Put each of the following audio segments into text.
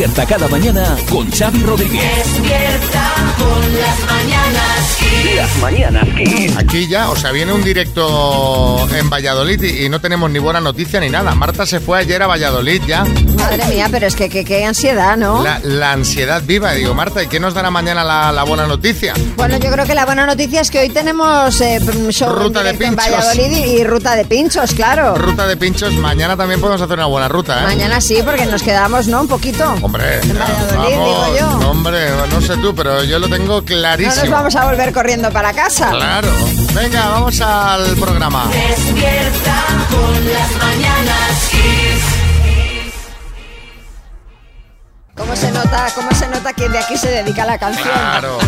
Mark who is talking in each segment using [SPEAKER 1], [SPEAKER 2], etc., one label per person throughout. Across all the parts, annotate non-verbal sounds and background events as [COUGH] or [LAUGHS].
[SPEAKER 1] Despierta cada mañana con Xavi Rodríguez.
[SPEAKER 2] Despierta con las mañanas.
[SPEAKER 1] Las mañanas Kiss.
[SPEAKER 3] Aquí ya, o sea, viene un directo en Valladolid y, y no tenemos ni buena noticia ni nada. Marta se fue ayer a Valladolid ya.
[SPEAKER 4] Madre mía, pero es que qué ansiedad, ¿no?
[SPEAKER 3] La, la ansiedad viva. Digo, Marta, ¿y qué nos dará mañana la, la buena noticia?
[SPEAKER 4] Bueno, yo creo que la buena noticia es que hoy tenemos eh, show en
[SPEAKER 3] Ruta de
[SPEAKER 4] directo en
[SPEAKER 3] pinchos.
[SPEAKER 4] Valladolid y, y ruta de pinchos, claro.
[SPEAKER 3] Ruta de pinchos, mañana también podemos hacer una buena ruta, ¿eh?
[SPEAKER 4] Mañana sí, porque nos quedamos, ¿no? Un poquito.
[SPEAKER 3] Hombre,
[SPEAKER 4] En Valladolid,
[SPEAKER 3] vamos,
[SPEAKER 4] digo yo.
[SPEAKER 3] hombre, no sé tú, pero yo lo tengo
[SPEAKER 4] No
[SPEAKER 3] clarísimo.
[SPEAKER 4] nos vamos a volver corriendo para casa.
[SPEAKER 3] Claro. Venga, vamos al programa.
[SPEAKER 2] Despierta con las mañanas
[SPEAKER 4] ¿Cómo se nota, cómo se nota que de aquí se dedica la canción?
[SPEAKER 3] Claro.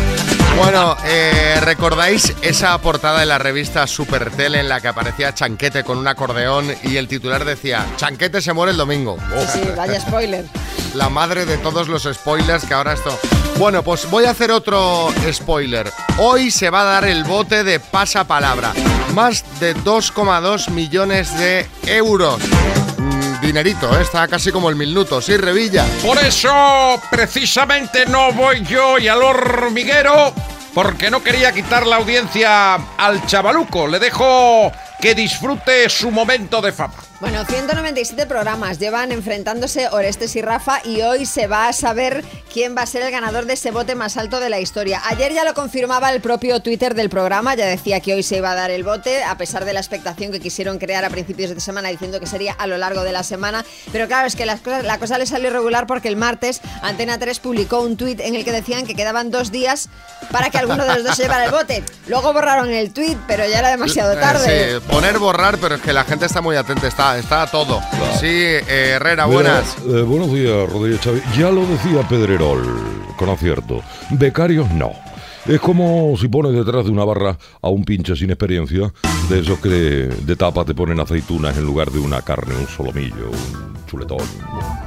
[SPEAKER 3] Bueno, eh, ¿recordáis esa portada de la revista Supertele en la que aparecía Chanquete con un acordeón y el titular decía Chanquete se muere el domingo?
[SPEAKER 4] Sí, sí, vaya spoiler. [LAUGHS]
[SPEAKER 3] la madre de todos los spoilers que ahora esto... Bueno, pues voy a hacer otro spoiler. Hoy se va a dar el bote de pasapalabra. Más de 2,2 millones de euros. Dinerito, ¿eh? está casi como el minuto. Sí, Revilla.
[SPEAKER 5] Por eso, precisamente, no voy yo y al hormiguero, porque no quería quitar la audiencia al chavaluco. Le dejo que disfrute su momento de fama.
[SPEAKER 4] Bueno, 197 programas llevan enfrentándose Orestes y Rafa y hoy se va a saber quién va a ser el ganador de ese bote más alto de la historia. Ayer ya lo confirmaba el propio Twitter del programa, ya decía que hoy se iba a dar el bote, a pesar de la expectación que quisieron crear a principios de semana diciendo que sería a lo largo de la semana. Pero claro, es que las cosas- la cosa le salió regular porque el martes Antena 3 publicó un tuit en el que decían que quedaban dos días para que alguno de los dos se llevara el bote. Luego borraron el tuit, pero ya era demasiado
[SPEAKER 3] Eh,
[SPEAKER 4] tarde.
[SPEAKER 3] sí, poner borrar, pero es que la gente está muy atenta, está, está todo. Sí, eh, Herrera,
[SPEAKER 6] Mira,
[SPEAKER 3] buenas.
[SPEAKER 6] eh, buenos días, Rodríguez Chávez. Ya lo decía Pedrerol, con acierto. Becarios no. Es como si pones detrás de una barra a un pinche sin experiencia, de esos que de, de tapa te ponen aceitunas en lugar de una carne, un solomillo, un chuletón.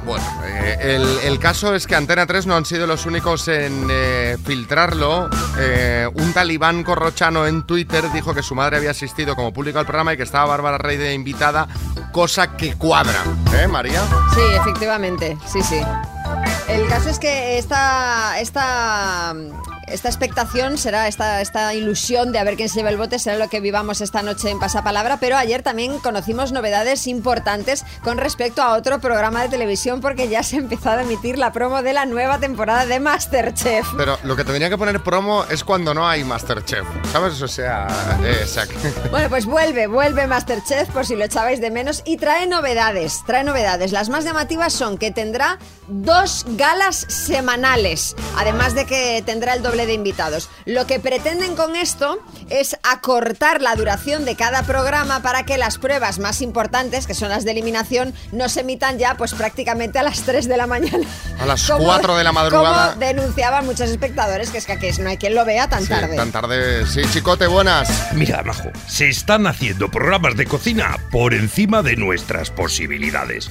[SPEAKER 3] Bueno, eh, el, el caso es que Antena 3 no han sido los únicos en eh, filtrarlo. Eh, un talibán corrochano en Twitter dijo que su madre había asistido como público al programa y que estaba Bárbara Rey de invitada, cosa que cuadra. ¿Eh, María?
[SPEAKER 4] Sí, efectivamente, sí, sí. El caso es que esta, esta, esta expectación será, esta, esta ilusión de a ver quién se lleva el bote será lo que vivamos esta noche en Pasapalabra, pero ayer también conocimos novedades importantes con respecto a otro programa de televisión porque ya se ha empezado a emitir la promo de la nueva temporada de Masterchef.
[SPEAKER 3] Pero lo que tendría que poner promo es cuando no hay Masterchef, ¿sabes? O sea, eh, [LAUGHS]
[SPEAKER 4] Bueno, pues vuelve, vuelve Masterchef por si lo echabais de menos y trae novedades, trae novedades. Las más llamativas son que tendrá dos galas semanales, además de que tendrá el doble de invitados. Lo que pretenden con esto es acortar la duración de cada programa para que las pruebas más importantes, que son las de eliminación, no se emitan ya pues prácticamente a las 3 de la mañana.
[SPEAKER 3] A las
[SPEAKER 4] Como-
[SPEAKER 3] 4 de la madrugada.
[SPEAKER 4] Como denunciaban muchos espectadores, que es que aquí no hay quien lo vea tan
[SPEAKER 3] sí,
[SPEAKER 4] tarde.
[SPEAKER 3] tan tarde. Sí, chicote, buenas.
[SPEAKER 5] Mira, Majo, se están haciendo programas de cocina por encima de nuestras posibilidades.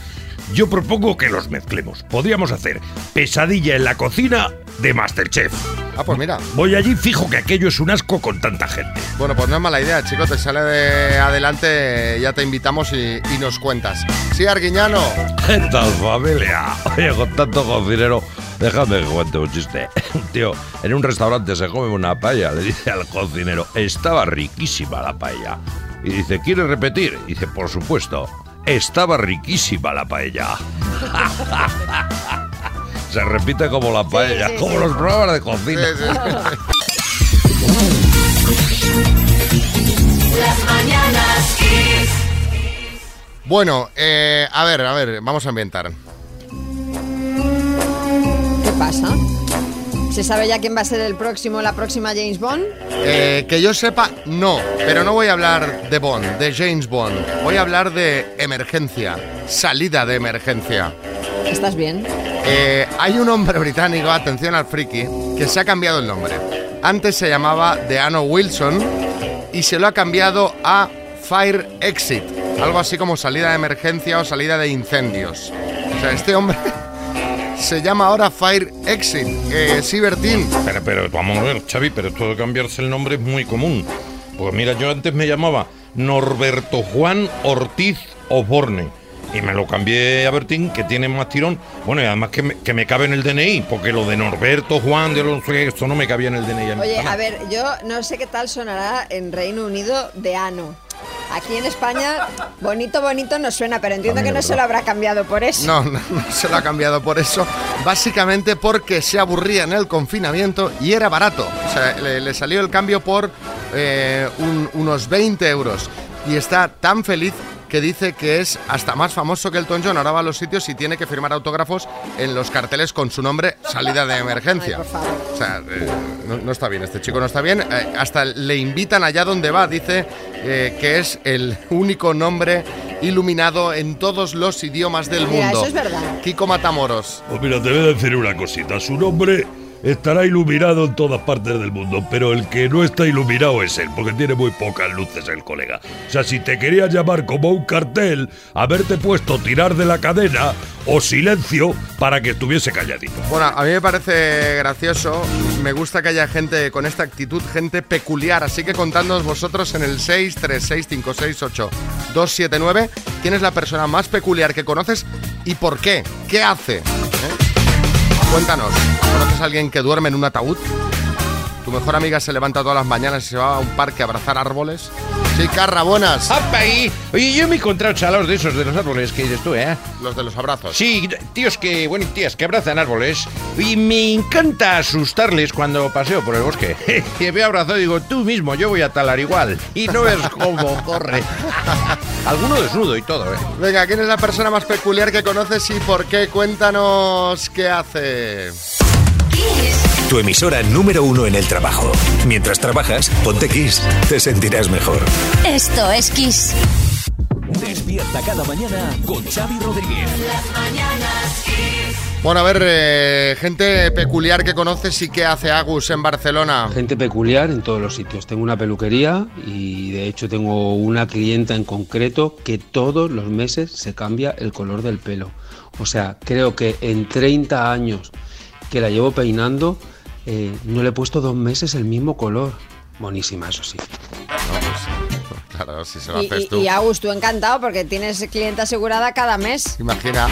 [SPEAKER 5] Yo propongo que los mezclemos. Podríamos hacer Pesadilla en la cocina de Masterchef.
[SPEAKER 3] Ah, pues mira.
[SPEAKER 5] Voy allí fijo que aquello es un asco con tanta gente.
[SPEAKER 3] Bueno, pues no es mala idea, chico. Te sale de adelante, ya te invitamos y, y nos cuentas. Sí, Arguiñano. [LAUGHS]
[SPEAKER 6] ¿Qué tal, familia? Oye, con tanto cocinero, déjame que cuente un chiste. [LAUGHS] Tío en un restaurante se come una paella, le dice al cocinero, estaba riquísima la paella. Y dice, ¿quieres repetir? Y dice, por supuesto, estaba riquísima la paella. [LAUGHS] se repite como la paella,
[SPEAKER 4] sí,
[SPEAKER 6] como
[SPEAKER 4] sí.
[SPEAKER 6] los programas de cocina.
[SPEAKER 2] Las mañanas.
[SPEAKER 3] Bueno, eh, a ver, a ver, vamos a ambientar.
[SPEAKER 4] ¿Qué pasa? ¿Se sabe ya quién va a ser el próximo, la próxima James Bond?
[SPEAKER 3] Eh, que yo sepa, no, pero no voy a hablar de Bond, de James Bond. Voy a hablar de emergencia, salida de emergencia.
[SPEAKER 4] ¿Estás bien?
[SPEAKER 3] Eh, hay un hombre británico, atención al friki, que se ha cambiado el nombre. Antes se llamaba Deano Wilson y se lo ha cambiado a Fire Exit. Algo así como salida de emergencia o salida de incendios. O sea, este hombre [LAUGHS] se llama ahora Fire Exit. Eh, sí, Bertín.
[SPEAKER 5] Pero, pero, vamos a ver, Xavi, pero esto de cambiarse el nombre es muy común. Pues mira, yo antes me llamaba Norberto Juan Ortiz Osborne.
[SPEAKER 6] y me lo cambié a Bertín, que tiene más tirón. Bueno, y además que me, que me cabe en el DNI, porque lo de Norberto, Juan, de los esto no me cabía en el DNI.
[SPEAKER 4] Oye, a ver, yo no sé qué tal sonará en Reino Unido de ano. Aquí en España, bonito, bonito nos suena, pero entiendo que no se lo habrá cambiado por eso.
[SPEAKER 3] No, no, no se lo ha cambiado por eso. Básicamente porque se aburría en el confinamiento y era barato. O sea, le, le salió el cambio por eh, un- unos 20 euros. Y está tan feliz que dice que es hasta más famoso que el John. Ahora va a los sitios y tiene que firmar autógrafos en los carteles con su nombre, salida de emergencia.
[SPEAKER 4] Ay, por favor.
[SPEAKER 3] O sea, eh, no, no está bien, este chico no está bien. Eh, hasta le invitan allá donde va. Dice eh, que es el único nombre iluminado en todos los idiomas del
[SPEAKER 4] Mira,
[SPEAKER 3] mundo.
[SPEAKER 4] eso es verdad.
[SPEAKER 3] Kiko Matamoros.
[SPEAKER 6] Pues mira, te voy a decir una cosita. Su nombre estará iluminado en todas partes del mundo, pero el que no está iluminado es él, porque tiene muy pocas luces el colega. O sea, si te querías llamar como un cartel, haberte puesto tirar de la cadena o silencio para que estuviese calladito.
[SPEAKER 3] Bueno, a mí me parece gracioso. Me gusta que haya gente con esta actitud, gente peculiar. Así que contadnos vosotros en el 636568279 quién es la persona más peculiar que conoces y por qué. ¿Qué hace? Cuéntanos. ¿Conoces a alguien que duerme en un ataúd? ¿Tu mejor amiga se levanta todas las mañanas y se va a un parque a abrazar árboles? Sí, Carra, buenas.
[SPEAKER 7] ¡Apa ahí! Oye, yo me he encontrado chalaos de esos de los árboles que dices tú, ¿eh?
[SPEAKER 3] Los de los abrazos.
[SPEAKER 7] Sí, tíos que, bueno, tías que abrazan árboles. Y me encanta asustarles cuando paseo por el bosque. [LAUGHS] que veo abrazado y digo, tú mismo, yo voy a talar igual. Y no ves cómo corre. Alguno desnudo y todo, ¿eh?
[SPEAKER 3] Venga, ¿quién es la persona más peculiar que conoces y por qué? Cuéntanos qué hace.
[SPEAKER 1] Tu emisora número uno en el trabajo. Mientras trabajas, ponte Kiss. Te sentirás mejor.
[SPEAKER 8] Esto es Kiss.
[SPEAKER 1] Despierta cada mañana con Xavi Rodríguez.
[SPEAKER 3] Bueno, a ver, eh, gente peculiar que conoces y qué hace Agus en Barcelona.
[SPEAKER 9] Gente peculiar en todos los sitios. Tengo una peluquería y de hecho tengo una clienta en concreto que todos los meses se cambia el color del pelo. O sea, creo que en 30 años que la llevo peinando, eh, no le he puesto dos meses el mismo color. Buenísima, eso sí.
[SPEAKER 3] Claro, si se lo
[SPEAKER 4] Y,
[SPEAKER 3] haces
[SPEAKER 4] y,
[SPEAKER 3] tú.
[SPEAKER 4] y Agus, tú encantado porque tienes cliente asegurada cada mes.
[SPEAKER 3] Imagina.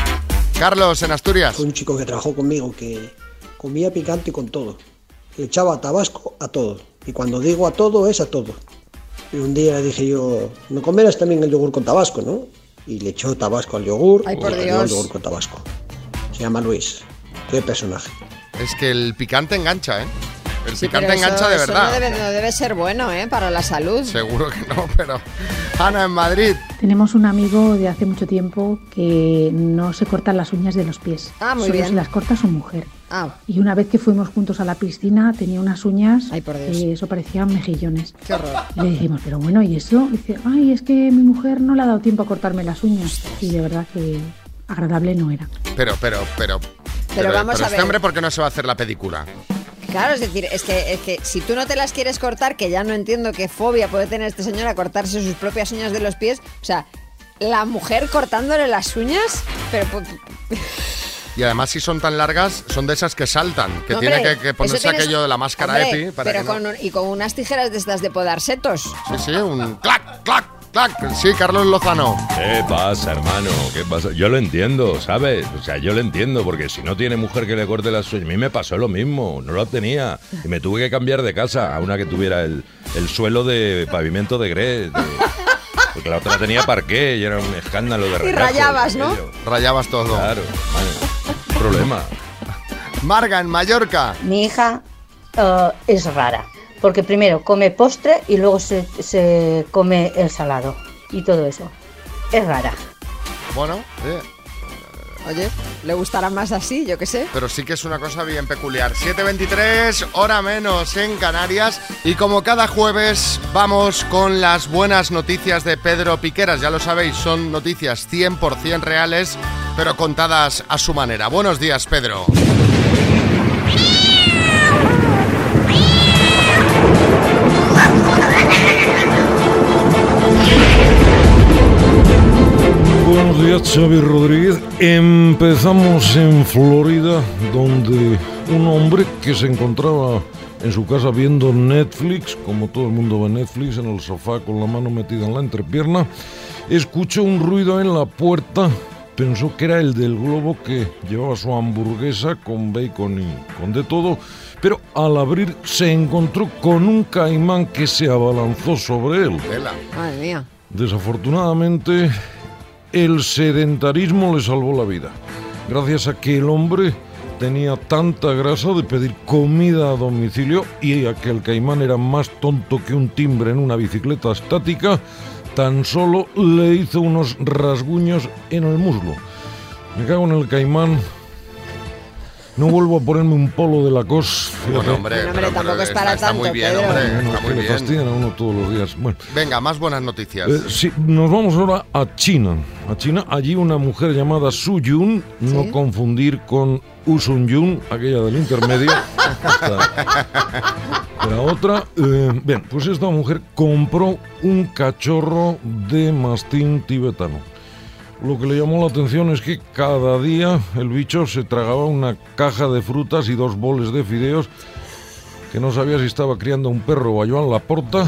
[SPEAKER 3] Carlos, en Asturias.
[SPEAKER 10] Fue un chico que trabajó conmigo que comía picante con todo. Le echaba tabasco a todo. Y cuando digo a todo, es a todo. Y un día le dije yo, ¿no comerás también el yogur con tabasco, no? Y le echó tabasco al yogur
[SPEAKER 4] Ay,
[SPEAKER 10] y
[SPEAKER 4] por
[SPEAKER 10] le dio
[SPEAKER 4] Dios.
[SPEAKER 10] el yogur con tabasco. Se llama Luis. Qué personaje.
[SPEAKER 3] Es que el picante engancha, ¿eh? El
[SPEAKER 4] Sí,
[SPEAKER 3] picante
[SPEAKER 4] eso-
[SPEAKER 3] engancha de
[SPEAKER 4] eso
[SPEAKER 3] verdad.
[SPEAKER 4] no debe, no debe ser bueno, ¿eh? Para la salud.
[SPEAKER 3] Seguro que no, pero. Ana, en Madrid.
[SPEAKER 11] Tenemos un amigo de hace mucho tiempo que no se cortan las uñas de los pies.
[SPEAKER 4] Ah, muy
[SPEAKER 11] Solo
[SPEAKER 4] bien.
[SPEAKER 11] se las corta su mujer.
[SPEAKER 4] Ah,
[SPEAKER 11] Y una vez que fuimos juntos a la piscina tenía unas uñas
[SPEAKER 4] Ay, por Dios.
[SPEAKER 11] que eso parecían mejillones.
[SPEAKER 4] qué horror.
[SPEAKER 11] Y le decimos, pero bueno, ¿y eso? Y dice, ay, es que mi mujer no le ha dado tiempo a cortarme las uñas. Y de verdad que agradable no era.
[SPEAKER 3] Pero, pero, pero. Pero,
[SPEAKER 4] vamos
[SPEAKER 3] pero
[SPEAKER 4] a
[SPEAKER 3] este
[SPEAKER 4] ver.
[SPEAKER 3] hombre, ¿por qué no se va a hacer la pedicura?
[SPEAKER 4] Claro, es decir, es que, es que si tú no te las quieres cortar, que ya no entiendo qué fobia puede tener este señor a cortarse sus propias uñas de los pies, o sea, la mujer cortándole las uñas, pero
[SPEAKER 3] Y además, si son tan largas, son de esas que saltan. Que
[SPEAKER 4] No,
[SPEAKER 3] tiene
[SPEAKER 4] hombre,
[SPEAKER 3] que, ponerse
[SPEAKER 4] tienes-
[SPEAKER 3] aquello de la máscara
[SPEAKER 4] Hombre,
[SPEAKER 3] EPI para
[SPEAKER 4] pero
[SPEAKER 3] que no-
[SPEAKER 4] con un- y con unas tijeras de estas de podar setos.
[SPEAKER 3] Sí, sí, un clac, clac, clac. Sí, Carlos Lozano.
[SPEAKER 5] ¿Qué pasa, hermano? ¿Qué pasa? Yo lo entiendo, ¿sabes? O sea, yo lo entiendo, porque si no tiene mujer que le corte las uñas, a mí me pasó lo mismo, no lo tenía. Y me tuve que cambiar de casa a una que tuviera el, el suelo de pavimento de grés. de- porque la otra tenía parqué y era un escándalo de
[SPEAKER 4] Y
[SPEAKER 5] recajo
[SPEAKER 4] rayabas, ¿no?
[SPEAKER 5] aquello.
[SPEAKER 3] Rayabas todo.
[SPEAKER 5] Claro, vale. problema.
[SPEAKER 3] Marga, en Mallorca.
[SPEAKER 12] Mi hija eh, es rara, porque primero come postre y luego se, se come el salado y todo eso. Es rara.
[SPEAKER 3] Bueno, eh,
[SPEAKER 4] Oye, ¿le gustará más así? Yo qué sé.
[SPEAKER 3] pero sí que es una cosa bien peculiar. 7.23, hora menos en Canarias. Y como cada jueves, vamos con las buenas noticias de Pedro Piqueras. Ya lo sabéis, son noticias 100% reales, pero contadas a su manera. Buenos días, Pedro.
[SPEAKER 6] Buenos días, Xavi Rodríguez. Empezamos en Florida, donde un hombre que se encontraba en su casa viendo Netflix, como todo el mundo ve Netflix, en el sofá con la mano metida en la entrepierna, escuchó un ruido en la puerta pensó que era el del globo que llevaba su hamburguesa con bacon y con de todo, pero al abrir se encontró con un caimán que se abalanzó sobre él.
[SPEAKER 4] Madre mía.
[SPEAKER 6] Desafortunadamente, el sedentarismo le salvó la vida, gracias a que el hombre tenía tanta grasa de pedir comida a domicilio y a que el caimán era más tonto que un timbre en una bicicleta estática, tan solo le hizo unos rasguños en el muslo. Me cago en el caimán. No vuelvo a ponerme un polo de la cos.
[SPEAKER 3] Bueno, hombre,
[SPEAKER 4] hombre, tampoco es para
[SPEAKER 3] está, está muy
[SPEAKER 4] tanto,
[SPEAKER 3] bien,
[SPEAKER 4] Pedro.
[SPEAKER 3] hombre, está muy bien.
[SPEAKER 6] fastidian a uno todos los días. Bueno,
[SPEAKER 3] Venga, más buenas noticias.
[SPEAKER 6] eh, sí, nos vamos ahora a China. A China, allí una mujer llamada Su Yun, no confundir con Usun Yun, aquella del intermedio. [LAUGHS] Era otra. eh, bien, pues esta mujer compró un cachorro de mastín tibetano. Lo que le llamó la atención es que cada día el bicho se tragaba una caja de frutas y dos boles de fideos que no sabía si estaba criando un perro o a Joan Laporta.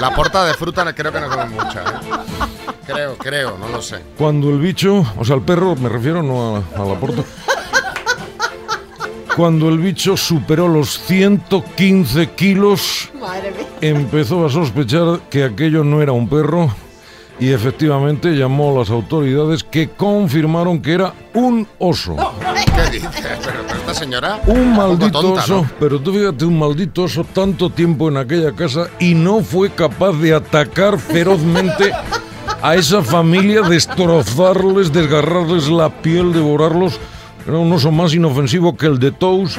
[SPEAKER 3] La porta de fruta creo que no come mucha, ¿eh? Creo, creo, no lo sé.
[SPEAKER 6] Cuando el bicho, o sea, el perro, me refiero no a, a la porta. Cuando el bicho superó los 115 kilos,
[SPEAKER 4] Madre mía.
[SPEAKER 6] empezó a sospechar que aquello no era un perro y efectivamente llamó a las autoridades que confirmaron que era un oso.
[SPEAKER 3] ¿Qué dices? Pero, pero esta señora.
[SPEAKER 6] Un maldito
[SPEAKER 3] tonta,
[SPEAKER 6] oso,
[SPEAKER 3] ¿no?
[SPEAKER 6] pero tú fíjate, un maldito oso tanto tiempo en aquella casa y no fue capaz de atacar ferozmente a esa familia, destrozarles, desgarrarles la piel, devorarlos. Era un oso más inofensivo que el de Tous.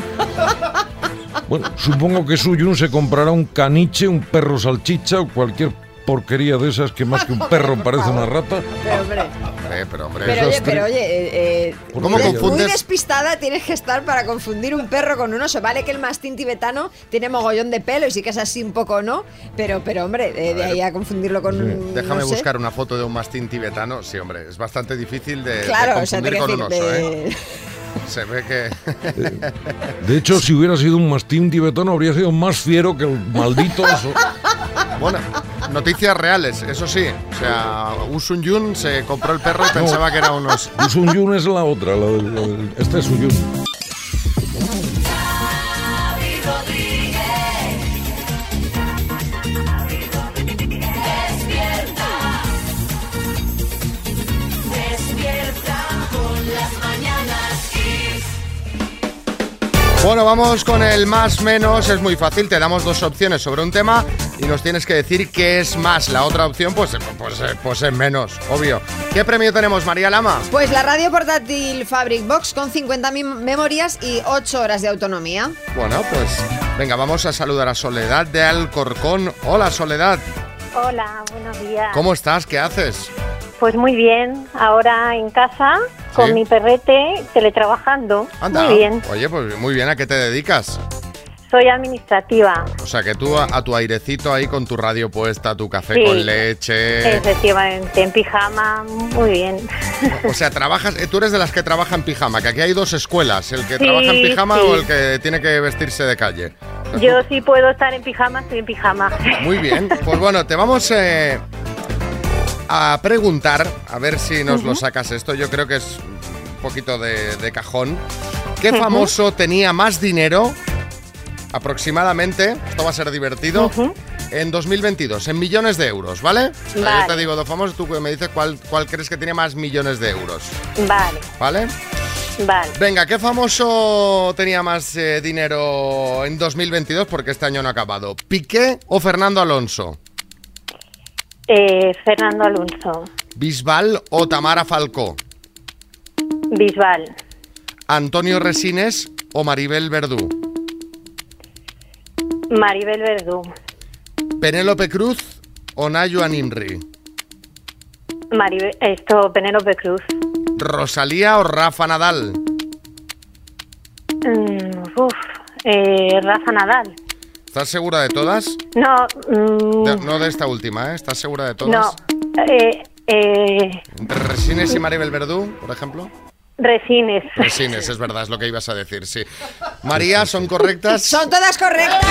[SPEAKER 6] Bueno, supongo que Suyun se comprará un caniche, un perro salchicha o cualquier porquería de esas que más que un [LAUGHS] perro parece una rata.
[SPEAKER 4] Pero, hombre.
[SPEAKER 3] Pero, hombre.
[SPEAKER 4] Pero oye, pero oye, eh, eh,
[SPEAKER 6] ¿Por
[SPEAKER 3] ¿Cómo
[SPEAKER 4] muy-
[SPEAKER 3] confundes?
[SPEAKER 4] Muy despistada tienes que estar para confundir un perro con un oso. Vale que el mastín tibetano tiene mogollón de pelo y sí que es así un poco, ¿no? Pero, pero hombre, de, de ahí a confundirlo con un.
[SPEAKER 3] Déjame
[SPEAKER 4] no sé.
[SPEAKER 3] buscar una foto de un mastín tibetano. Sí, hombre, es bastante difícil de, de
[SPEAKER 4] Claro, o sea,
[SPEAKER 3] confundir con un oso,
[SPEAKER 4] de-
[SPEAKER 3] ¿eh? Se ve que.
[SPEAKER 6] De hecho, si hubiera sido un mastín tibetano, habría sido más fiero que el maldito oso.
[SPEAKER 3] Bueno, noticias reales, eso sí. O sea, Usun Yun se compró el perro y pensaba que era unos.
[SPEAKER 6] Y Sun Yun es la otra, la esta es Sun Yun.
[SPEAKER 3] Bueno, vamos con el más menos. Es muy fácil. Te damos dos opciones sobre un tema y nos tienes que decir qué es más. La otra opción, pues, pues, eh, pues es menos, obvio. ¿Qué premio tenemos, María Lama?
[SPEAKER 4] Pues la radio portátil Fabric Box con 50 mem- memorias y 8 horas de autonomía.
[SPEAKER 3] Bueno, pues venga, vamos a saludar a Soledad de Alcorcón. Hola, Soledad.
[SPEAKER 13] Hola, buenos días.
[SPEAKER 3] ¿Cómo estás? ¿Qué haces?
[SPEAKER 13] Pues muy bien, ahora en casa con mi perrete teletrabajando.
[SPEAKER 3] Anda.
[SPEAKER 13] Muy bien,
[SPEAKER 3] Oye, pues muy bien. ¿A qué te dedicas?
[SPEAKER 13] soy administrativa,
[SPEAKER 3] O sea, que tú a, a tu airecito ahí con tu radio puesta, tu café
[SPEAKER 13] Sí.
[SPEAKER 3] con leche.
[SPEAKER 13] efectivamente, en pijama, muy bien.
[SPEAKER 3] O sea, trabajas, eh, tú eres de las que trabaja en pijama, que aquí hay dos escuelas, el que
[SPEAKER 13] Sí,
[SPEAKER 3] trabaja en pijama
[SPEAKER 13] sí.
[SPEAKER 3] o el que tiene que vestirse de calle.
[SPEAKER 13] Yo sí puedo estar en pijama, estoy en pijama.
[SPEAKER 3] Muy bien, pues bueno, te vamos eh, a preguntar, a ver si nos lo sacas esto, yo creo que es un poquito de, de cajón. ¿Qué famoso tenía más dinero aproximadamente, esto va a ser divertido, en 2022, en millones de euros, ¿vale? O sea, Yo
[SPEAKER 13] Vale.
[SPEAKER 3] te digo dos famosos, tú me dices cuál, cuál crees que tiene más millones de euros,
[SPEAKER 13] Vale,
[SPEAKER 3] ¿vale?
[SPEAKER 13] vale.
[SPEAKER 3] Venga, ¿qué famoso tenía más eh, dinero en 2022? Porque este año no ha acabado. ¿Piqué o Fernando Alonso?
[SPEAKER 13] Eh, Fernando Alonso,
[SPEAKER 3] ¿Bisbal o Tamara Falcó?
[SPEAKER 13] Bisbal,
[SPEAKER 3] ¿Antonio Resines o Maribel Verdú?
[SPEAKER 13] Maribel Verdú,
[SPEAKER 3] ¿Penélope Cruz o Nayo Animri?
[SPEAKER 13] Maribel, esto, Penélope Cruz.
[SPEAKER 3] ¿Rosalía o Rafa Nadal?
[SPEAKER 13] Mm, uf, eh, Rafa Nadal.
[SPEAKER 3] ¿Estás segura de todas?
[SPEAKER 13] No, mm,
[SPEAKER 3] De- no de esta última, ¿eh? ¿Estás segura de
[SPEAKER 13] no,
[SPEAKER 3] todas?
[SPEAKER 13] eh, eh,
[SPEAKER 3] ¿Entre Resines y Maribel Verdú, por ejemplo?
[SPEAKER 13] Resines.
[SPEAKER 3] Resines, es verdad, es lo que ibas a decir, sí. María, ¿son correctas?
[SPEAKER 4] Son todas correctas.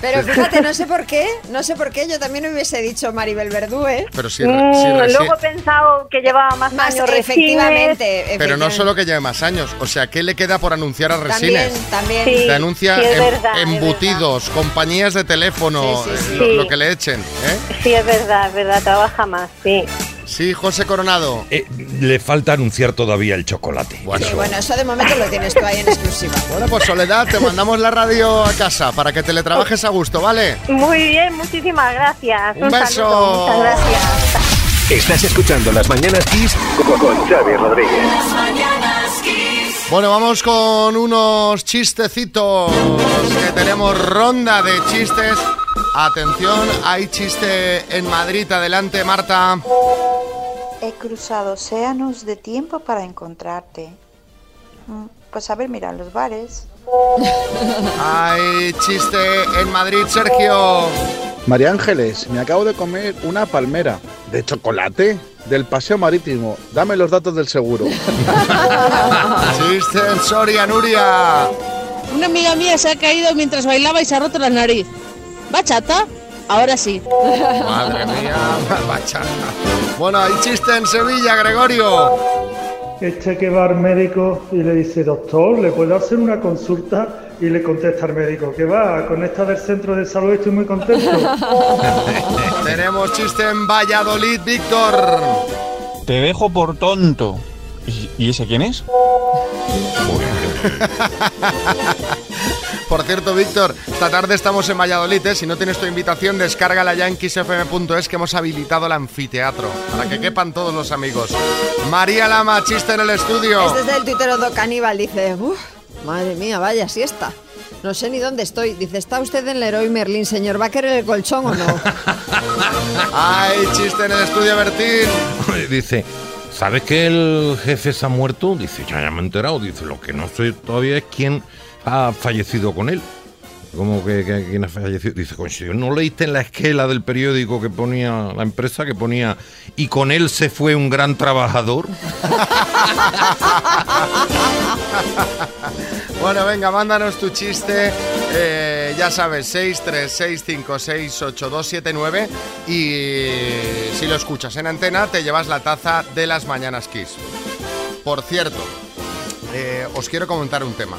[SPEAKER 4] Pero fíjate, no sé por qué, [LAUGHS] no sé por qué, yo también hubiese dicho Maribel Verdú, ¿eh?
[SPEAKER 3] Pero si,
[SPEAKER 13] Mm,
[SPEAKER 3] si
[SPEAKER 13] luego he pensado que llevaba más,
[SPEAKER 4] Más
[SPEAKER 13] años
[SPEAKER 4] efectivamente,
[SPEAKER 3] Pero no solo que lleve más años, o sea, ¿qué le queda por anunciar a
[SPEAKER 4] También,
[SPEAKER 3] Resines?
[SPEAKER 4] también.
[SPEAKER 13] Sí.
[SPEAKER 3] Te anuncia em-
[SPEAKER 13] verdad,
[SPEAKER 3] embutidos, compañías de teléfono,
[SPEAKER 4] Sí, sí, sí.
[SPEAKER 3] Lo,
[SPEAKER 13] Sí.
[SPEAKER 3] lo que le echen. ¿eh?
[SPEAKER 13] Sí, es verdad, es verdad, trabaja más, sí.
[SPEAKER 3] Sí, José Coronado.
[SPEAKER 5] Eh, le falta anunciar todavía el chocolate.
[SPEAKER 3] Bueno,
[SPEAKER 4] Sí, bueno, eso de momento lo tienes tú ahí en exclusiva. [LAUGHS]
[SPEAKER 3] Bueno, pues Soledad, te mandamos la radio a casa para que teletrabajes a gusto, ¿vale?
[SPEAKER 13] Muy bien, muchísimas gracias.
[SPEAKER 3] Un beso.
[SPEAKER 13] saludo, muchas gracias.
[SPEAKER 1] Estás escuchando Las Mañanas Kiss con, con Xavi Rodríguez.
[SPEAKER 2] Las mañanas Kiss.
[SPEAKER 3] Bueno, vamos con unos chistecitos que tenemos ronda de chistes. Atención, hay chiste en Madrid. Adelante, Marta.
[SPEAKER 14] He cruzado océanos de tiempo para encontrarte. Mm, Pues a ver, mira, los bares.
[SPEAKER 3] Hay chiste en Madrid, Sergio.
[SPEAKER 15] María Ángeles, me acabo de comer una palmera de chocolate del paseo marítimo. Dame los datos del seguro. [LAUGHS]
[SPEAKER 3] Chiste en Soria, Nuria.
[SPEAKER 16] Una amiga mía se ha caído mientras bailaba y se ha roto la nariz. ¿Bachata? Ahora sí.
[SPEAKER 3] Madre mía, [LAUGHS] bachata. Bueno, hay chiste en Sevilla, Gregorio.
[SPEAKER 17] Este que va al médico y le dice, doctor, ¿le puedo hacer una consulta? Y le contesta al médico, que va, con esta del centro de salud estoy muy contento. [LAUGHS]
[SPEAKER 3] Tenemos chiste en Valladolid, Víctor.
[SPEAKER 18] Te dejo por tonto. ¿Y, y ese quién es? [LAUGHS]
[SPEAKER 3] Por cierto, Víctor, esta tarde estamos en Valladolid. ¿eh? Si no tienes tu invitación, descárgala ya en kissfm.es que hemos habilitado el anfiteatro para que quepan todos los amigos. María Lama, chiste en el estudio.
[SPEAKER 4] Este es del tuitero Do Caníbal, dice, "Uf, madre mía, vaya siesta. No sé ni dónde estoy. Dice, ¿está usted en Leroy Merlin, señor? ¿Va a querer el colchón o no? [LAUGHS]
[SPEAKER 3] Ay, chiste en el estudio, Bertín.
[SPEAKER 5] Dice, ¿sabes que el jefe se ha muerto? Dice, ya, ya me he enterado. Dice, lo que no sé todavía es quién ha fallecido con él. ¿Cómo que, que- ha fallecido? Dice, coño, ¿no leíste en la esquela del periódico que ponía la empresa que ponía y con él se fue un gran trabajador? [LAUGHS]
[SPEAKER 3] Bueno, venga, mándanos tu chiste. eh, ya sabes, 636568279 y si lo escuchas en antena te llevas la taza de las mañanas Kiss. Por cierto, eh, os quiero comentar un tema.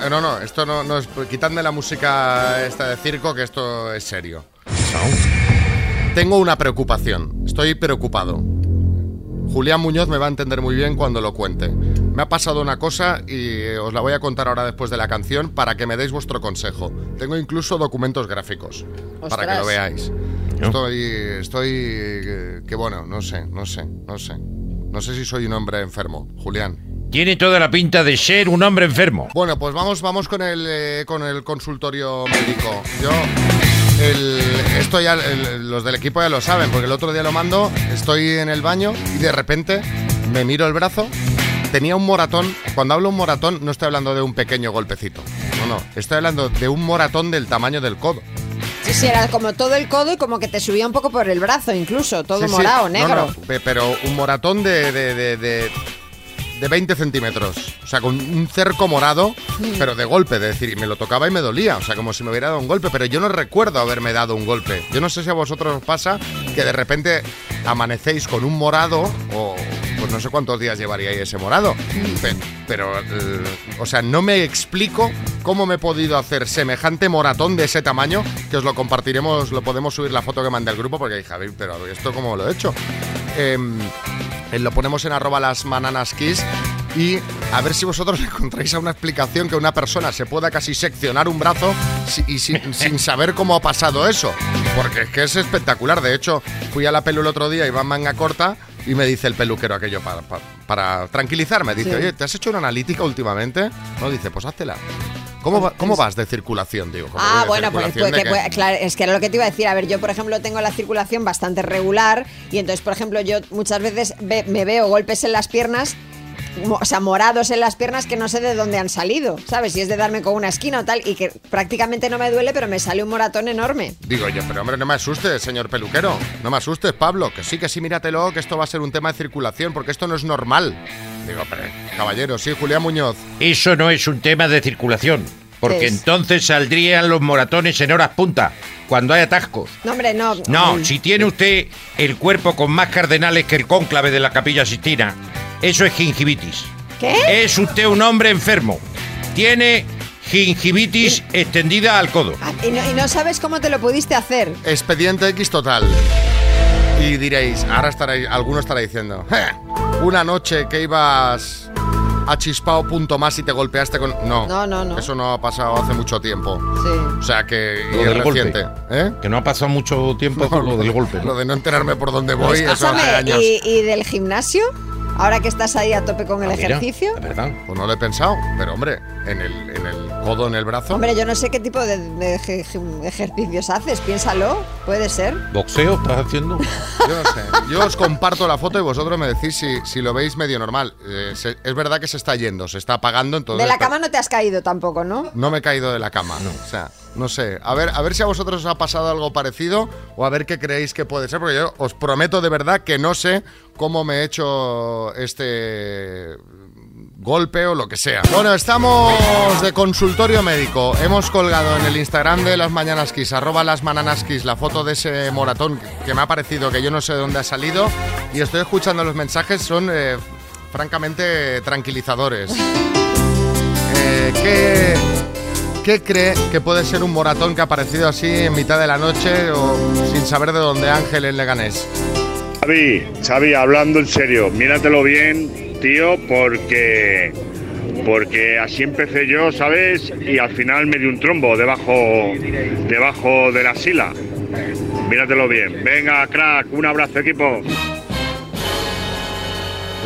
[SPEAKER 3] No, eh, no, no, esto no, no es... Quitadme la música esta de circo, que esto es serio. Tengo una preocupación. Estoy preocupado. Julián Muñoz me va a entender muy bien cuando lo cuente. Me ha pasado una cosa y os la voy a contar ahora después de la canción para que me deis vuestro consejo. Tengo incluso documentos gráficos para que lo veáis. Estoy, estoy, eh, que bueno, no sé, no sé, no sé. No sé si soy un hombre enfermo, Julián.
[SPEAKER 19] Tiene toda la pinta de ser un hombre enfermo.
[SPEAKER 3] Bueno, pues vamos, vamos con el, eh, con el consultorio médico. Yo, el- esto ya, el- los del equipo ya lo saben, porque el otro día lo mando, estoy en el baño y de repente me miro el brazo, tenía un moratón. Cuando hablo un moratón, no estoy hablando de un pequeño golpecito. No, no, estoy hablando de un moratón del tamaño del codo.
[SPEAKER 4] Sí, sí, era como todo el codo y como que te subía un poco por el brazo incluso, todo
[SPEAKER 3] Sí,
[SPEAKER 4] morado, negro.
[SPEAKER 3] no, pero un moratón de, de, de, de- de 20 centímetros. O sea, con un cerco morado, pero de golpe. Es decir, y me lo tocaba y me dolía. O sea, como si me hubiera dado un golpe. Pero yo no recuerdo haberme dado un golpe. Yo no sé si a vosotros os pasa que de repente amanecéis con un morado o... Pues no sé cuántos días llevaríais ese morado. Pe- Pero, eh, o sea, no me explico cómo me he podido hacer semejante moratón de ese tamaño, que os lo compartiremos, lo podemos subir la foto que mandé al grupo, porque dije, Javi, pero ¿esto cómo lo he hecho? Em, eh, lo ponemos en arroba las mananas kiss y a ver si vosotros [LAUGHS] encontráis a una explicación que una persona se pueda casi seccionar un brazo si- y sin, [LAUGHS] sin saber cómo ha pasado eso. Porque es que es espectacular. De hecho, fui a la pelu el otro día y va en manga corta y me dice el peluquero aquello para, para, para tranquilizarme. Dice,
[SPEAKER 4] Sí.
[SPEAKER 3] oye, ¿te has hecho una analítica últimamente? No, dice, pues háztela. ¿Cómo, va- cómo vas de circulación? Digo, ¿cómo voy
[SPEAKER 4] Ah, bueno, pues, pues, que, pues, claro, es que era lo que te iba a decir. A ver, yo, por ejemplo, tengo la circulación bastante regular y entonces, por ejemplo, yo muchas veces ve- me veo golpes en las piernas, o sea, morados en las piernas que no sé de dónde han salido, ¿sabes? Si es de darme con una esquina o tal y que prácticamente no me duele, pero me sale un moratón enorme.
[SPEAKER 3] Digo yo, pero hombre, no me asustes, señor peluquero. No me asustes, Pablo. Que sí, que sí, míratelo, que esto va a ser un tema de circulación, porque esto no es normal. Digo, pero, caballero, sí, Julián Muñoz.
[SPEAKER 19] Eso no es un tema de circulación.
[SPEAKER 5] Porque entonces saldrían los moratones en horas punta, cuando hay atascos.
[SPEAKER 4] No, hombre, no.
[SPEAKER 5] No, si tiene usted el cuerpo con más cardenales que el cónclave de la capilla Sistina, eso es gingivitis.
[SPEAKER 4] ¿Qué?
[SPEAKER 5] Es usted un hombre enfermo. Tiene gingivitis extendida al codo.
[SPEAKER 4] Y no, y no sabes cómo te lo pudiste hacer.
[SPEAKER 3] Expediente X total. Y diréis, ahora estaréis, alguno estará diciendo, "Je, una noche que ibas a chispao punto más y te golpeaste con... No,
[SPEAKER 4] No, no, no.
[SPEAKER 3] Eso no ha pasado hace mucho tiempo.
[SPEAKER 4] Sí.
[SPEAKER 3] O sea que... y
[SPEAKER 5] Lo
[SPEAKER 3] es
[SPEAKER 5] del golpe.
[SPEAKER 3] reciente. ¿eh?
[SPEAKER 5] Que no ha pasado mucho tiempo con lo del golpe. ¿no?
[SPEAKER 3] Lo de no enterarme por dónde voy, eso hace
[SPEAKER 4] Escúchame,
[SPEAKER 3] años.
[SPEAKER 4] ¿y, y del gimnasio? Ahora que estás ahí a tope con el
[SPEAKER 3] Ah, mira,
[SPEAKER 4] ejercicio.
[SPEAKER 5] ¿Verdad?
[SPEAKER 3] Pues no lo he pensado, pero hombre, en el, en el codo, en el brazo...
[SPEAKER 4] Hombre, yo no sé qué tipo de, de eje- ejercicios haces, piénsalo, puede ser.
[SPEAKER 5] ¿Boxeo estás haciendo? [LAUGHS]
[SPEAKER 3] Yo no sé. Yo os comparto la foto y vosotros me decís si, si lo veis medio normal. Eh, se- es verdad que se está yendo, se está apagando, entonces...
[SPEAKER 4] de la cama no te has caído tampoco, ¿no?
[SPEAKER 3] No me he caído de la cama, O sea, no sé. A ver, a ver si a vosotros os ha pasado algo parecido o a ver qué creéis que puede ser, porque yo os prometo de verdad que no sé cómo me he hecho este golpe o lo que sea. Bueno, estamos de consultorio médico. Hemos colgado en el Instagram de las Mañanas Kiss, arroba las Mananas Kiss, la foto de ese moratón que me ha parecido que yo no sé de dónde ha salido y estoy escuchando los mensajes, son eh, francamente tranquilizadores. Eh, ¿qué, ¿Qué cree que puede ser un moratón que ha aparecido así en mitad de la noche o sin saber de dónde Ángel en Leganés?
[SPEAKER 20] Xavi, Xavi, hablando en serio, míratelo bien, tío, porque porque así empecé yo, ¿sabes? Y al final me di un trombo debajo debajo de la sila. Míratelo bien. Venga, crack, un abrazo, equipo.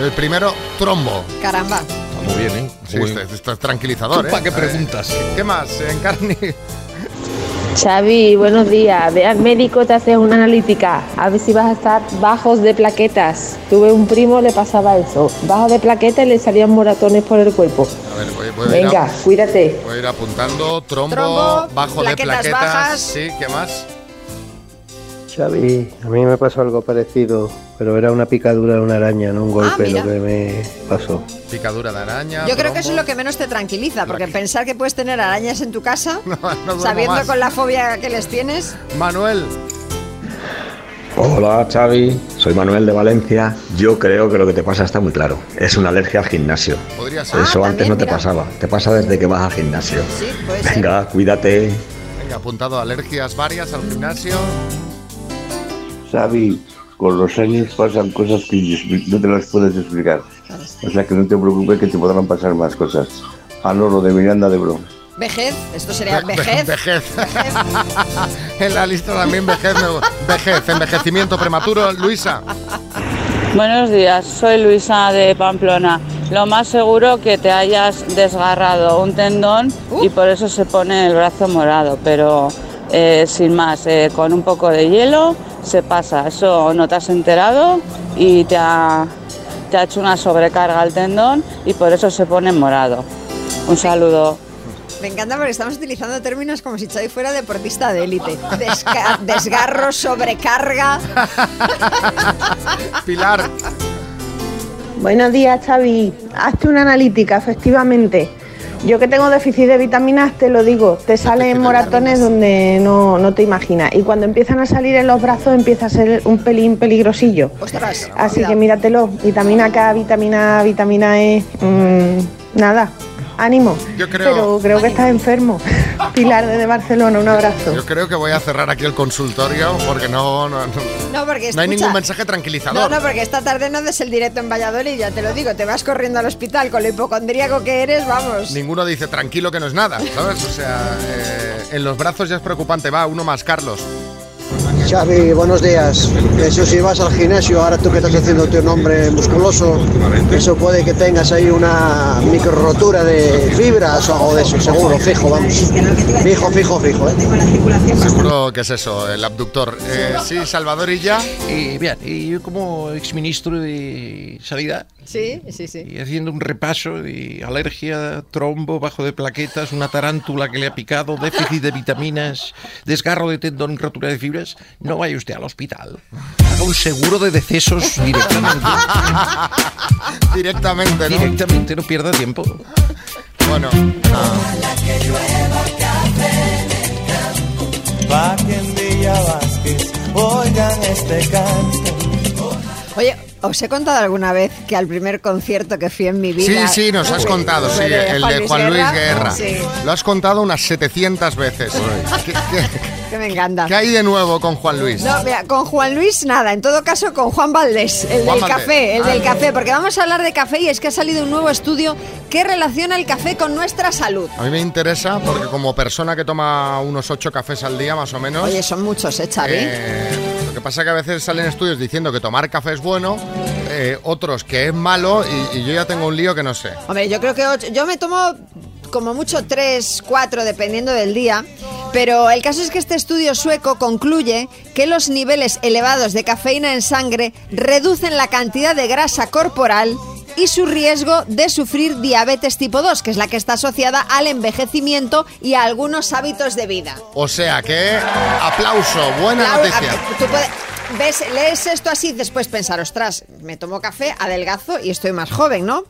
[SPEAKER 3] El primero, trombo.
[SPEAKER 4] Caramba.
[SPEAKER 5] Muy bien, ¿eh?
[SPEAKER 3] Sí, esto, esto es tranquilizador,
[SPEAKER 5] ¿Tú
[SPEAKER 3] ¿eh?
[SPEAKER 5] pa' qué
[SPEAKER 3] Eh,
[SPEAKER 5] preguntas?
[SPEAKER 3] ¿Qué más, Encarni?
[SPEAKER 21] Xavi, buenos días. Ve al médico, te haces una analítica. A ver si vas a estar bajos de plaquetas. Tuve un primo, le pasaba eso. Bajo de plaquetas y le salían moratones por el cuerpo.
[SPEAKER 3] A ver, voy, voy a ir a-
[SPEAKER 21] Venga, cuídate.
[SPEAKER 3] voy a ir apuntando. Trombo,
[SPEAKER 4] Trombo,
[SPEAKER 3] bajo
[SPEAKER 4] plaquetas
[SPEAKER 3] de plaquetas.
[SPEAKER 4] bajas.
[SPEAKER 3] Sí, ¿qué más?
[SPEAKER 22] Xavi, a mí me pasó algo parecido, pero era una picadura de una araña, no un golpe
[SPEAKER 4] Ah, mira.
[SPEAKER 22] lo que me pasó.
[SPEAKER 3] Picadura de araña.
[SPEAKER 4] Yo creo que eso es lo que menos te tranquiliza, porque pensar que puedes tener arañas en tu casa, [LAUGHS] sabiendo
[SPEAKER 3] más.
[SPEAKER 4] con la fobia que les tienes.
[SPEAKER 3] Manuel.
[SPEAKER 23] Hola Xavi, soy Manuel de Valencia. Yo creo que lo que te pasa está muy claro. Es una alergia al gimnasio.
[SPEAKER 3] Podría ser.
[SPEAKER 23] Eso
[SPEAKER 3] Ah,
[SPEAKER 23] antes
[SPEAKER 3] también,
[SPEAKER 23] no te
[SPEAKER 3] mira.
[SPEAKER 23] pasaba. Te pasa desde que vas al gimnasio.
[SPEAKER 4] Sí, puede ser.
[SPEAKER 23] Venga, cuídate.
[SPEAKER 3] Venga, apuntado alergias varias al gimnasio.
[SPEAKER 24] Xavi, con los años pasan cosas que no te las puedes explicar. O sea que no te preocupes que te podrán pasar más cosas. Ah, no, lo de Miranda de Bro.
[SPEAKER 4] Vejez, esto sería
[SPEAKER 3] Ve-
[SPEAKER 4] vejez.
[SPEAKER 3] Vejez. [LAUGHS] en la lista también vejez. Vejez, envejecimiento prematuro. Luisa.
[SPEAKER 25] Buenos días, soy Luisa de Pamplona. Lo más seguro que te hayas desgarrado un tendón y por eso se pone el brazo morado, pero eh, sin más, eh, con un poco de hielo se pasa. Eso no te has enterado y te ha, te ha hecho una sobrecarga al tendón y por eso se pone morado. Un saludo.
[SPEAKER 4] Me encanta porque estamos utilizando términos como si Xavi fuera deportista de élite. Desca- desgarro, sobrecarga. [LAUGHS]
[SPEAKER 3] Pilar.
[SPEAKER 26] Buenos días, Xavi. Hazte una analítica, efectivamente. Yo que tengo déficit de vitaminas, te lo digo, te salen moratones donde no, no te imaginas. Y cuando empiezan a salir en los brazos empieza a ser un pelín peligrosillo.
[SPEAKER 4] Ostras.
[SPEAKER 26] Así que míratelo, vitamina K, vitamina A, vitamina E, mm, nada, ánimo.
[SPEAKER 3] Yo creo-
[SPEAKER 26] Pero creo que estás enfermo. [LAUGHS] Pilar desde Barcelona, un abrazo.
[SPEAKER 3] Yo creo que voy a cerrar aquí el consultorio porque no, no, no,
[SPEAKER 4] No, porque
[SPEAKER 3] no hay
[SPEAKER 4] escucha,
[SPEAKER 3] ningún mensaje
[SPEAKER 4] No,
[SPEAKER 3] tranquilizador.
[SPEAKER 4] no, porque esta tarde no des el directo en Valladolid, ya te lo digo, te vas corriendo al hospital con lo hipocondríaco que eres, vamos.
[SPEAKER 3] Ninguno dice tranquilo que no es nada, ¿sabes? O sea, eh, en los brazos ya es preocupante. Va, uno más, Carlos.
[SPEAKER 27] Xavi, buenos días. Eso si vas al gimnasio, ahora tú que estás haciendo un hombre musculoso, eso puede que tengas ahí una micro rotura de fibras o algo de eso, seguro, fijo, vamos. Fijo, fijo, fijo, ¿eh?
[SPEAKER 3] Seguro que es eso, el abductor. Eh, sí, Salvador y ya.
[SPEAKER 5] Y bien, y yo como exministro de Sanidad,
[SPEAKER 4] Sí, sí, sí.
[SPEAKER 5] y haciendo un repaso de alergia, trombo, bajo de plaquetas, una tarántula que le ha picado, déficit de vitaminas, desgarro de tendón, rotura de fibras, no vaya usted al hospital. Haga un seguro de decesos [LAUGHS] directamente.
[SPEAKER 3] directamente, ¿no?
[SPEAKER 5] Directamente, no pierda tiempo.
[SPEAKER 3] Bueno. Ah. No.
[SPEAKER 2] Vázquez, Villa Vázquez, oigan este canto
[SPEAKER 4] Oye, ¿os he contado alguna vez que al primer concierto que fui en mi vida...
[SPEAKER 3] Sí, sí, nos has contado, sí, el de Juan Luis Guerra.
[SPEAKER 4] Sí,
[SPEAKER 3] Lo has contado unas 700 veces. ¿Qué, qué-
[SPEAKER 4] que me encanta.
[SPEAKER 3] qué hay de nuevo con Juan Luis?
[SPEAKER 4] No, mira, con Juan Luis nada, en todo caso con Juan Valdés, el
[SPEAKER 3] Juan
[SPEAKER 4] del
[SPEAKER 3] Valdés.
[SPEAKER 4] café, el
[SPEAKER 3] Ah.
[SPEAKER 4] del café, porque vamos a hablar de café y es que ha salido un nuevo estudio que relaciona el café con nuestra salud.
[SPEAKER 3] A mí me interesa porque como persona que toma unos 8 cafés al día más o menos...
[SPEAKER 4] Oye, son muchos, ¿eh, Xavi?
[SPEAKER 3] Eh, que pasa es que a veces salen estudios diciendo que tomar café es bueno, eh, otros que es malo y, yo ya tengo un lío que no sé.
[SPEAKER 4] Hombre, yo creo que yo me tomo como mucho tres, cuatro, dependiendo del día. Pero el caso es que este estudio sueco concluye que los niveles elevados de cafeína en sangre reducen la cantidad de grasa corporal y su riesgo de sufrir diabetes tipo 2, que es la que está asociada al envejecimiento y a algunos hábitos de vida.
[SPEAKER 3] O sea que, aplauso, buena
[SPEAKER 4] Claro,
[SPEAKER 3] noticia.
[SPEAKER 4] tú puedes- ves, lees esto así y después pensar, ostras, me tomo café, adelgazo y estoy más joven, ¿no?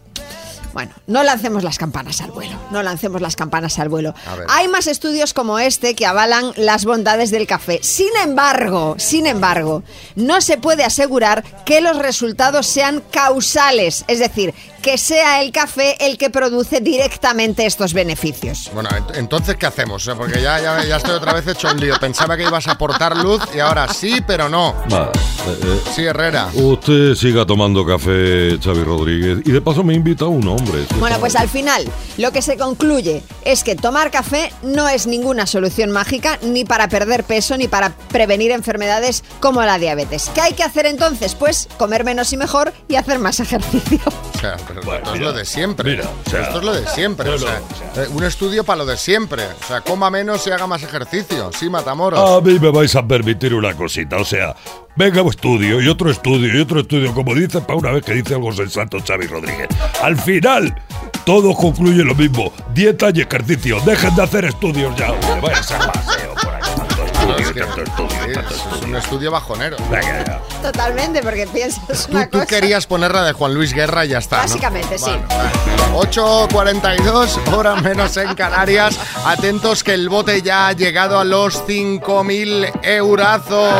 [SPEAKER 4] Bueno, no lancemos las campanas al vuelo, no lancemos las campanas al vuelo. Hay más estudios como este que avalan las bondades del café. Sin embargo, sin embargo, no se puede asegurar que los resultados sean causales, es decir, que sea el café el que produce directamente estos beneficios.
[SPEAKER 3] Bueno, ent- entonces, ¿qué hacemos? O sea, porque ya, ya, ya estoy otra vez hecho un lío. Pensaba que ibas a aportar luz y ahora sí, pero no.
[SPEAKER 5] Va, eh, eh,
[SPEAKER 3] Sí, Herrera.
[SPEAKER 5] Usted siga tomando café, Xavi Rodríguez. Y de paso me invita un
[SPEAKER 4] Bueno, pues al final lo que se concluye es que tomar café no es ninguna solución mágica ni para perder peso ni para prevenir enfermedades como la diabetes. ¿Qué hay que hacer entonces? Pues comer menos y mejor y hacer más ejercicio. [LAUGHS]
[SPEAKER 3] O sea, pero esto es
[SPEAKER 5] mira,
[SPEAKER 3] lo de siempre.
[SPEAKER 5] mira, o sea,
[SPEAKER 3] esto es lo de siempre. o
[SPEAKER 5] no,
[SPEAKER 3] sea,
[SPEAKER 5] no,
[SPEAKER 3] eh, un estudio para lo de siempre. O sea, coma menos y haga más ejercicio. Sí, Matamoros.
[SPEAKER 5] A mí me vais a permitir una cosita, o sea, venga un estudio y otro estudio y otro estudio, como dice para una vez que dice algo sensato Xavi Rodríguez. Al final, todo concluye lo mismo, dieta y ejercicio. Dejen de hacer estudios ya, hombre, a paseo
[SPEAKER 3] No, es
[SPEAKER 5] estudio,
[SPEAKER 3] que-
[SPEAKER 5] tanto estudio,
[SPEAKER 3] sí,
[SPEAKER 5] tanto
[SPEAKER 3] es, es un estudio bajonero.
[SPEAKER 4] Totalmente, porque piensas
[SPEAKER 3] Tú,
[SPEAKER 4] una
[SPEAKER 3] tú
[SPEAKER 4] cosa.
[SPEAKER 3] querías ponerla de Juan Luis Guerra y ya está. ¿no?
[SPEAKER 4] Básicamente, sí.
[SPEAKER 3] Bueno, vale. 8.42, horas menos en Canarias. Atentos que el bote ya ha llegado a los 5.000 eurazos.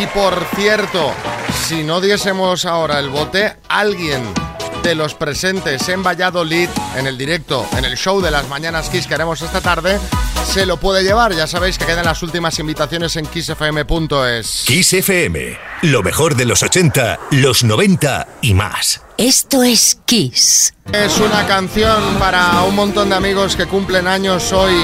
[SPEAKER 3] Y por cierto, si no diésemos ahora el bote, alguien de los presentes en Valladolid, en el directo, en el show de las Mañanas Kiss que haremos esta tarde, se lo puede llevar. Ya sabéis que quedan las últimas invitaciones en kissfm.es.
[SPEAKER 1] Kiss FM, lo mejor de los 80, los 90 y más.
[SPEAKER 8] Esto es Kiss.
[SPEAKER 3] Es una canción para un montón de amigos que cumplen años hoy,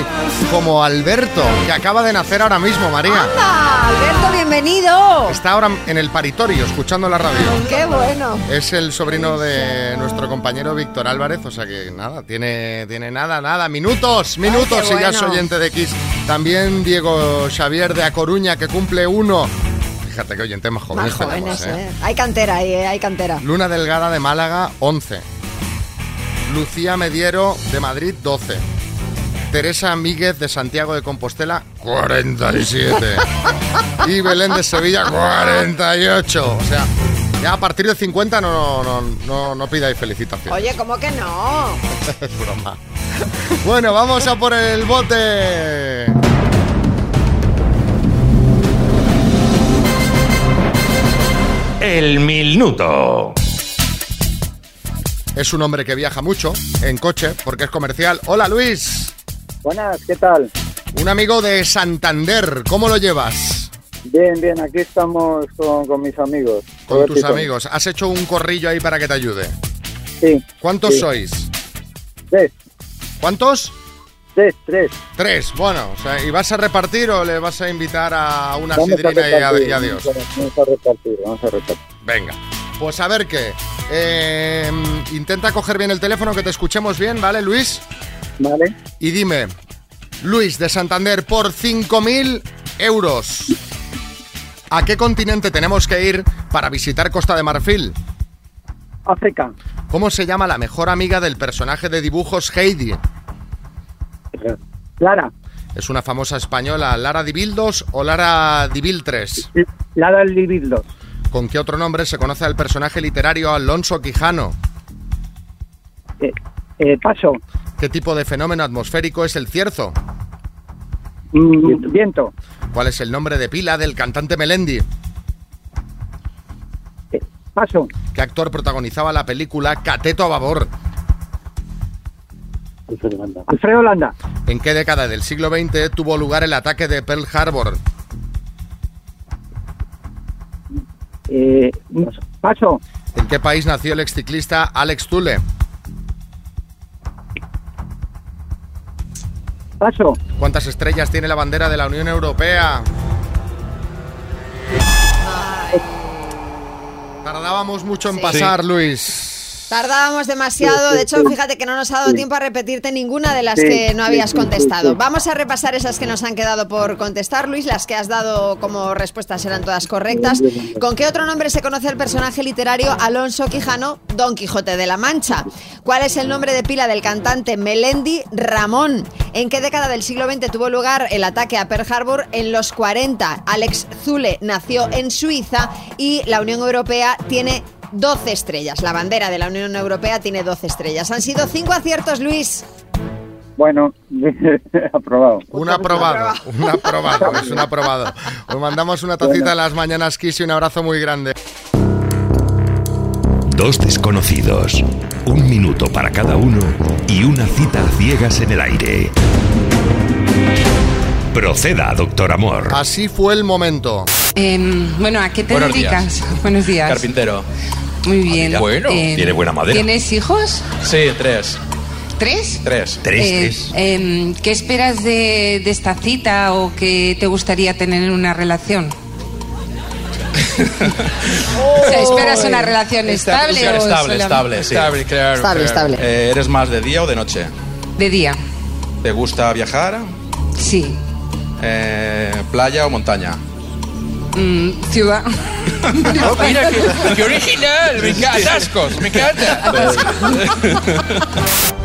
[SPEAKER 3] como Alberto, que acaba de nacer ahora mismo, María.
[SPEAKER 4] ¡Anda! Alberto, bienvenido.
[SPEAKER 3] Está ahora en el paritorio, escuchando la radio.
[SPEAKER 4] ¡Qué bueno!
[SPEAKER 3] Es el sobrino de nuestro compañero Víctor Álvarez, o sea que nada, tiene, tiene nada, nada, minutos, minutos
[SPEAKER 4] qué
[SPEAKER 3] y ya es
[SPEAKER 4] bueno.
[SPEAKER 3] Oyente de. También Diego Xavier de A Coruña, que cumple uno. Fíjate que oyentes más
[SPEAKER 4] Más jóvenes,
[SPEAKER 3] tenemos, ¿eh?
[SPEAKER 4] ¿eh? Hay cantera ahí, ¿eh? hay cantera.
[SPEAKER 3] Luna Delgada de Málaga, 11. Lucía Mediero de Madrid, 12. Teresa Míguez de Santiago de Compostela, 47. y Belén de Sevilla, 48. O sea, ya a partir de 50 no, no, no, no pidáis felicitaciones.
[SPEAKER 4] Oye, ¿cómo que no? [LAUGHS]
[SPEAKER 3] es broma. [LAUGHS] Bueno, vamos a por el bote.
[SPEAKER 19] El minuto.
[SPEAKER 3] Es un hombre que viaja mucho en coche porque es comercial. Hola Luis.
[SPEAKER 28] Buenas, ¿qué tal?
[SPEAKER 3] Un amigo de Santander. ¿Cómo lo llevas?
[SPEAKER 28] Bien, bien, aquí estamos con, con mis amigos.
[SPEAKER 3] Con tus amigos. ¿Has hecho un corrillo ahí para que te ayude?
[SPEAKER 28] Sí.
[SPEAKER 3] ¿Cuántos
[SPEAKER 28] sí.
[SPEAKER 3] sois?
[SPEAKER 28] Tres.
[SPEAKER 3] ¿Cuántos?
[SPEAKER 28] Tres, tres.
[SPEAKER 3] Tres. Bueno, o sea, ¿y vas a repartir o le vas a invitar a una
[SPEAKER 28] Vamos
[SPEAKER 3] sidrina y, a-
[SPEAKER 28] repartir,
[SPEAKER 3] y adiós?
[SPEAKER 28] Vamos a repartir, vamos a repartir.
[SPEAKER 3] Venga. Pues a ver qué. Eh, intenta coger bien el teléfono, que te escuchemos bien, ¿vale, Luis?
[SPEAKER 28] Vale.
[SPEAKER 3] Y dime, Luis de Santander, por 5.000 euros, ¿a qué continente tenemos que ir para visitar Costa de Marfil?
[SPEAKER 28] África.
[SPEAKER 3] ¿Cómo se llama la mejor amiga del personaje de dibujos Heidi?
[SPEAKER 28] Lara.
[SPEAKER 3] ¿Es una famosa española Lara Dibildos o Lara Dibiltres?
[SPEAKER 28] Lara Libildos.
[SPEAKER 3] ¿Con qué otro nombre se conoce al personaje literario Alonso Quijano?
[SPEAKER 28] Eh, eh, paso.
[SPEAKER 3] ¿Qué tipo de fenómeno atmosférico es el cierzo?
[SPEAKER 28] Mm, viento.
[SPEAKER 3] ¿Cuál es el nombre de pila del cantante Melendi?
[SPEAKER 28] Paso.
[SPEAKER 3] ¿Qué actor protagonizaba la película Cateto a Babor?
[SPEAKER 28] Alfredo Landa.
[SPEAKER 3] ¿En qué década del siglo XX tuvo lugar el ataque de Pearl Harbor?
[SPEAKER 28] Eh, paso.
[SPEAKER 3] ¿En qué país nació el exciclista Alex Tule?
[SPEAKER 28] Paso.
[SPEAKER 3] ¿Cuántas estrellas tiene la bandera de la Unión Europea? Tardábamos mucho en
[SPEAKER 4] Sí.
[SPEAKER 3] pasar, Luis.
[SPEAKER 4] Tardábamos demasiado, de hecho, fíjate que no nos ha dado tiempo a repetirte ninguna de las que no habías contestado. Vamos a repasar esas que nos han quedado por contestar, Luis. Las que has dado como respuestas eran todas correctas. ¿Con qué otro nombre se conoce el personaje literario Alonso Quijano, Don Quijote de la Mancha? ¿Cuál es el nombre de pila del cantante Melendi Ramón? ¿En qué década del siglo XX tuvo lugar el ataque a Pearl Harbor? En los 40. Alex Zule nació en Suiza y la Unión Europea tiene 12 estrellas. La bandera de la Unión Europea tiene 12 estrellas. Han sido 5 aciertos, Luis.
[SPEAKER 28] Bueno, [LAUGHS] aprobado.
[SPEAKER 3] Un aprobado, un aprobado, es un aprobado. Os mandamos una tacita en las mañanas Kiss y un abrazo muy grande.
[SPEAKER 1] Dos desconocidos, un minuto para cada uno y una cita a ciegas en el aire. Proceda, doctor Amor.
[SPEAKER 3] Así fue el momento.
[SPEAKER 29] Em, bueno, ¿a qué te
[SPEAKER 1] Buenos
[SPEAKER 29] dedicas?
[SPEAKER 1] días.
[SPEAKER 29] Buenos días.
[SPEAKER 30] Carpintero.
[SPEAKER 29] Muy bien.
[SPEAKER 30] Bueno.
[SPEAKER 29] Em,
[SPEAKER 30] Tiene buena madera.
[SPEAKER 29] ¿Tienes hijos?
[SPEAKER 30] Sí, tres.
[SPEAKER 29] ¿Tres?
[SPEAKER 30] Tres.
[SPEAKER 29] Eh, em, ¿Qué esperas de, de esta cita o qué te gustaría tener en una relación? [LAUGHS] o sea, ¿esperas una relación
[SPEAKER 30] Esta-
[SPEAKER 29] estable o
[SPEAKER 30] estable,
[SPEAKER 29] sola-
[SPEAKER 30] estable, sí.
[SPEAKER 29] Estable, claro,
[SPEAKER 30] Estable,
[SPEAKER 29] claro.
[SPEAKER 30] estable. Eh, ¿Eres más de día o de noche?
[SPEAKER 29] De día.
[SPEAKER 30] ¿Te gusta viajar?
[SPEAKER 29] Sí.
[SPEAKER 30] Eh, ¿Playa o montaña?
[SPEAKER 29] Mm, ciudad. [LAUGHS] [LAUGHS]
[SPEAKER 30] Mira, qué, qué original. Me encanta. Atascos, me encanta. [LAUGHS]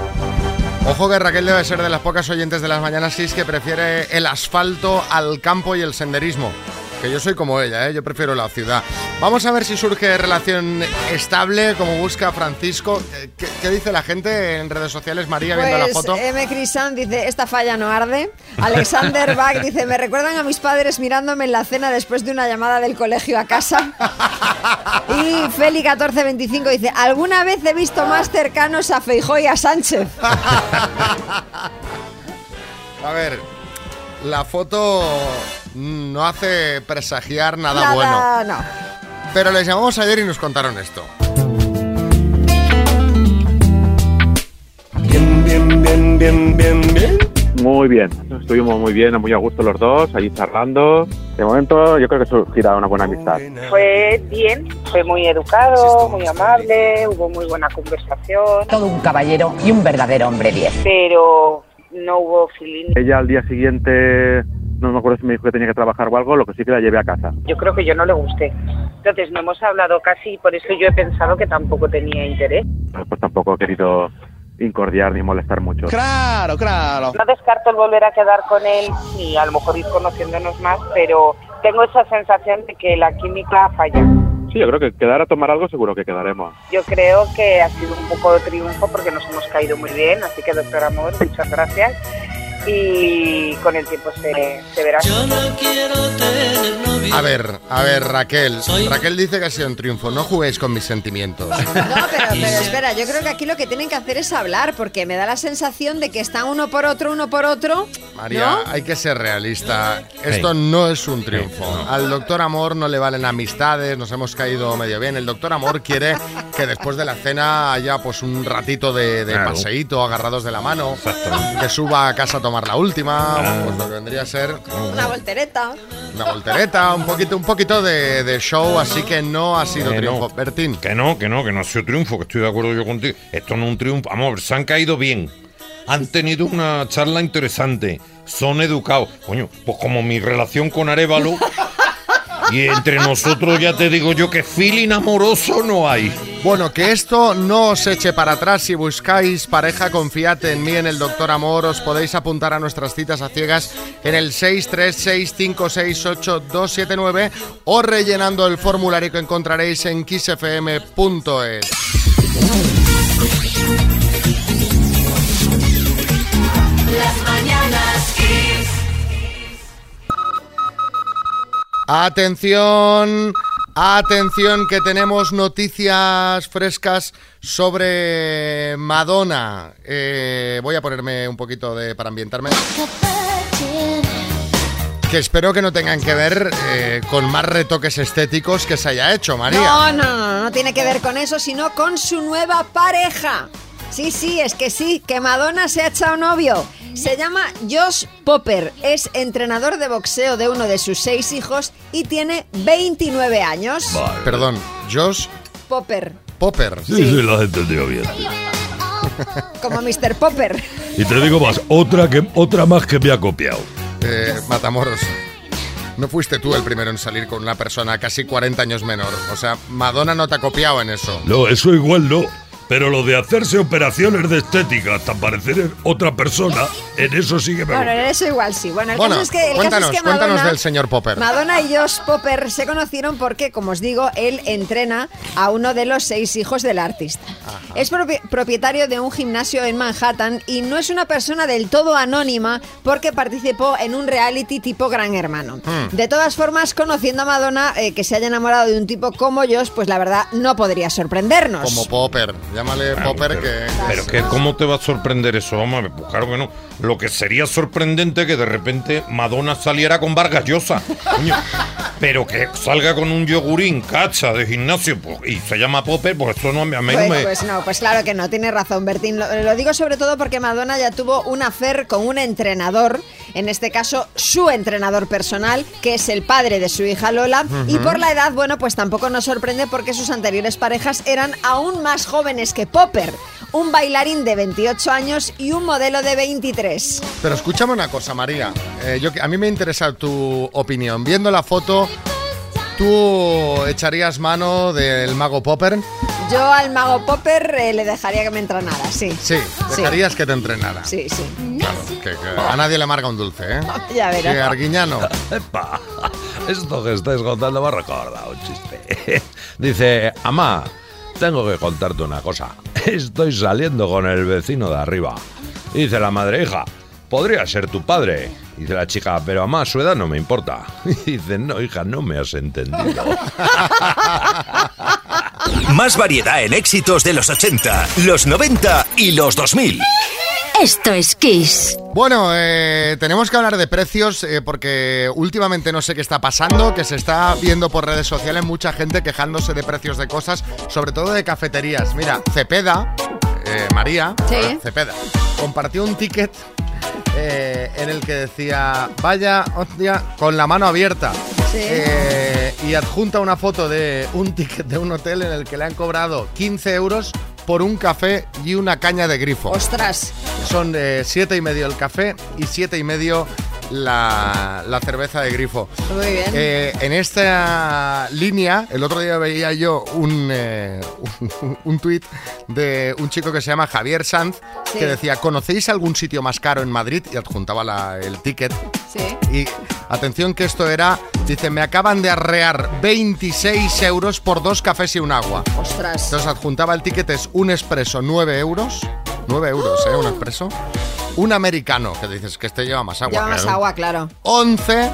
[SPEAKER 3] Ojo que Raquel debe ser de las pocas oyentes de las mañanas 6 que prefiere el asfalto al campo y el senderismo. Que yo soy como ella, ¿eh? yo prefiero la ciudad. Vamos a ver si surge relación estable, como busca Francisco. Eh, ¿Qué, qué dice la gente en redes sociales? María viendo la
[SPEAKER 4] Pues
[SPEAKER 3] foto.
[SPEAKER 4] M. Crisan dice, esta falla no arde. Alexander [LAUGHS] Bach dice, me recuerdan a mis padres mirándome en la cena después de una llamada del colegio a casa. Y Feli1425 dice, alguna vez he visto más cercanos a Feijó y a Sánchez. [LAUGHS]
[SPEAKER 3] A ver, la foto no hace presagiar nada,
[SPEAKER 4] Nada,
[SPEAKER 3] bueno.
[SPEAKER 4] no.
[SPEAKER 3] Pero les llamamos ayer y nos contaron esto.
[SPEAKER 31] Bien, bien, bien, bien, bien, bien. Muy bien, estuvimos muy bien, muy a gusto los dos, ahí charlando. De momento yo creo que surgirá una buena amistad.
[SPEAKER 32] Fue bien, fue muy educado, muy amable, hubo muy buena conversación.
[SPEAKER 33] Todo un caballero y un verdadero hombre 10.
[SPEAKER 32] Pero no hubo feeling.
[SPEAKER 31] Ella al día siguiente, no me acuerdo si me dijo que tenía que trabajar o algo, lo que sí que la llevé a casa.
[SPEAKER 32] Yo creo que yo no le gusté. Entonces no hemos hablado casi y por eso yo he pensado que tampoco tenía interés.
[SPEAKER 31] Pues tampoco he querido incordiar ni molestar mucho.
[SPEAKER 32] Claro, claro. No descarto el volver a quedar con él y a lo mejor ir conociéndonos más, pero tengo esa sensación de que la química falla.
[SPEAKER 31] Sí, yo creo que quedar a tomar algo seguro que quedaremos.
[SPEAKER 32] Yo creo que ha sido un poco de triunfo porque nos hemos caído muy bien, así que doctor Amor, muchas gracias. Y con el tiempo se, se verá.
[SPEAKER 3] A ver, a ver, Raquel. Raquel dice que ha sido un triunfo. No juguéis con mis sentimientos.
[SPEAKER 4] No, pero, pero espera, yo creo que aquí lo que tienen que hacer es hablar, porque me da la sensación de que están uno por otro, uno por otro.
[SPEAKER 3] María,
[SPEAKER 4] ¿no?
[SPEAKER 3] hay que ser realista. Esto no es un triunfo. Al doctor Amor no le valen amistades, nos hemos caído medio bien. El doctor Amor quiere que después de la cena haya pues un ratito de, de
[SPEAKER 5] Claro.
[SPEAKER 3] paseíto, agarrados de la mano, que suba a casa tomar la última, pues lo que vendría a ser
[SPEAKER 4] Una voltereta.
[SPEAKER 3] una voltereta, un poquito, un poquito de, de show, así que no ha sido
[SPEAKER 5] Que
[SPEAKER 3] triunfo.
[SPEAKER 5] no.
[SPEAKER 3] Bertín.
[SPEAKER 5] Que no, que no, que no ha sido triunfo, que estoy de acuerdo yo contigo. Esto no es un triunfo. Vamos, se han caído bien. Han tenido una charla interesante. Son educados. Coño, pues como mi relación con Arevalo. [LAUGHS] y entre nosotros ya te digo yo que feeling amoroso no hay.
[SPEAKER 3] Bueno, que esto no os eche para atrás. Si buscáis pareja, confiad en mí, en el Doctor Amor. Os podéis apuntar a nuestras citas a ciegas en el 636568279 o rellenando el formulario que encontraréis en kissfm.es.
[SPEAKER 2] Las mañanas Kiss.
[SPEAKER 3] Atención, Atención que tenemos noticias frescas sobre Madonna. Eh, voy a ponerme un poquito de para ambientarme. Que espero que no tengan que ver eh, con más retoques estéticos que se haya hecho, María.
[SPEAKER 4] No, no, no, no tiene que ver con eso, sino con su nueva pareja. Sí, sí, es que sí, que Madonna se ha echado novio. Se llama Josh Popper, es entrenador de boxeo de uno de sus seis hijos y tiene 29 años.
[SPEAKER 3] Perdón, Josh
[SPEAKER 4] Popper,
[SPEAKER 3] Popper.
[SPEAKER 5] Sí, sí, lo has entendido bien. [LAUGHS]
[SPEAKER 4] como Mr. Popper.
[SPEAKER 5] Y te digo más, otra, que, otra más que me ha copiado.
[SPEAKER 3] Eh, Matamoros. No fuiste tú el primero en salir con una persona casi 40 años menor. O sea, Madonna no te ha copiado en eso.
[SPEAKER 5] No, eso igual no. Pero lo de hacerse operaciones de estética hasta parecer otra persona, en eso sí que me
[SPEAKER 4] Bueno, en eso igual sí. Bueno, el
[SPEAKER 3] Bueno,
[SPEAKER 4] caso es que, el
[SPEAKER 3] cuéntanos,
[SPEAKER 4] caso es que
[SPEAKER 3] cuéntanos del señor Popper.
[SPEAKER 4] Madonna y Josh Popper se conocieron porque, como os digo, él entrena a uno de los seis hijos del artista. Es propi- propietario de un gimnasio en Manhattan y no es una persona del todo anónima porque participó en un reality tipo Gran Hermano.
[SPEAKER 3] Hmm.
[SPEAKER 4] De todas formas, conociendo a Madonna, eh, que se haya enamorado de un tipo como Josh, pues la verdad no podría sorprendernos.
[SPEAKER 3] Como Popper. Llámale Popper que...
[SPEAKER 19] Pero que cómo te va a sorprender eso, hombre, pues claro que no. Lo que sería sorprendente que de repente Madonna saliera con Vargas Llosa. coño. Pero que salga con un yogurín cacha de gimnasio pues, y se llama Popper, pues eso no, a mí no
[SPEAKER 4] Pues,
[SPEAKER 19] me...
[SPEAKER 4] pues no, pues claro que no, tiene razón Bertín. Lo, lo digo sobre todo porque Madonna ya tuvo un affair con un entrenador, en este caso su entrenador personal, que es el padre de su hija Lola. Y por la edad, bueno, pues tampoco nos sorprende porque sus anteriores parejas eran aún más jóvenes que Popper. Un bailarín de 28 años y un modelo de 23.
[SPEAKER 3] Pero escúchame una cosa, María. Eh, yo, que- a mí me interesa tu opinión. Viendo la foto, ¿tú echarías mano del mago Popper?
[SPEAKER 4] Yo al mago Popper eh, le dejaría que me entrenara, sí.
[SPEAKER 3] Sí,
[SPEAKER 4] Sí.
[SPEAKER 3] dejarías que te entrenara.
[SPEAKER 4] Sí, sí.
[SPEAKER 3] Claro, que, que a nadie le amarga un dulce, ¿eh? [LAUGHS]
[SPEAKER 4] Ya verás.
[SPEAKER 3] Sí, Arguiñano. [LAUGHS]
[SPEAKER 5] Epa, esto que estáis contando me ha recordado un chiste. [LAUGHS] Dice, Amá, tengo que contarte una cosa. Estoy saliendo con el vecino de arriba. Dice la madre, hija, podría ser tu padre. Dice la chica, pero Amá, su edad no me importa. [LAUGHS] Dice, no, hija, no me has entendido. [LAUGHS]
[SPEAKER 1] Más variedad en éxitos de los 80, los 90 y los 2000.
[SPEAKER 8] Esto es Kiss.
[SPEAKER 3] Bueno, eh, tenemos que hablar de precios eh, porque últimamente no sé qué está pasando, que se está viendo por redes sociales mucha gente quejándose de precios de cosas, sobre todo de cafeterías. Mira, Cepeda, eh, María,
[SPEAKER 4] Sí.
[SPEAKER 3] Cepeda, compartió un ticket eh, en el que decía, vaya, hostia, con la mano abierta.
[SPEAKER 4] Sí.
[SPEAKER 3] Eh, y adjunta una foto de un ticket de un hotel en el que le han cobrado 15 euros por un café y una caña de grifo.
[SPEAKER 4] Ostras.
[SPEAKER 3] Son eh, siete y medio el café y siete y medio la, la cerveza de grifo.
[SPEAKER 4] Muy bien.
[SPEAKER 3] Eh, en esta línea, el otro día veía yo un, eh, un, un tuit de un chico que se llama Javier Sanz
[SPEAKER 4] Sí.
[SPEAKER 3] que decía, ¿conocéis algún sitio más caro en Madrid? Y adjuntaba la- el ticket.
[SPEAKER 4] Sí.
[SPEAKER 3] Y atención que esto era, dice, me acaban de arrear 26 euros por dos cafés y un agua.
[SPEAKER 4] Ostras.
[SPEAKER 3] Entonces adjuntaba el ticket, es un expreso 9 euros. 9 euros, ¿eh? Un expreso. Un americano, que dices que este lleva más agua.
[SPEAKER 4] Lleva más
[SPEAKER 3] claro.
[SPEAKER 4] agua, claro.
[SPEAKER 3] 11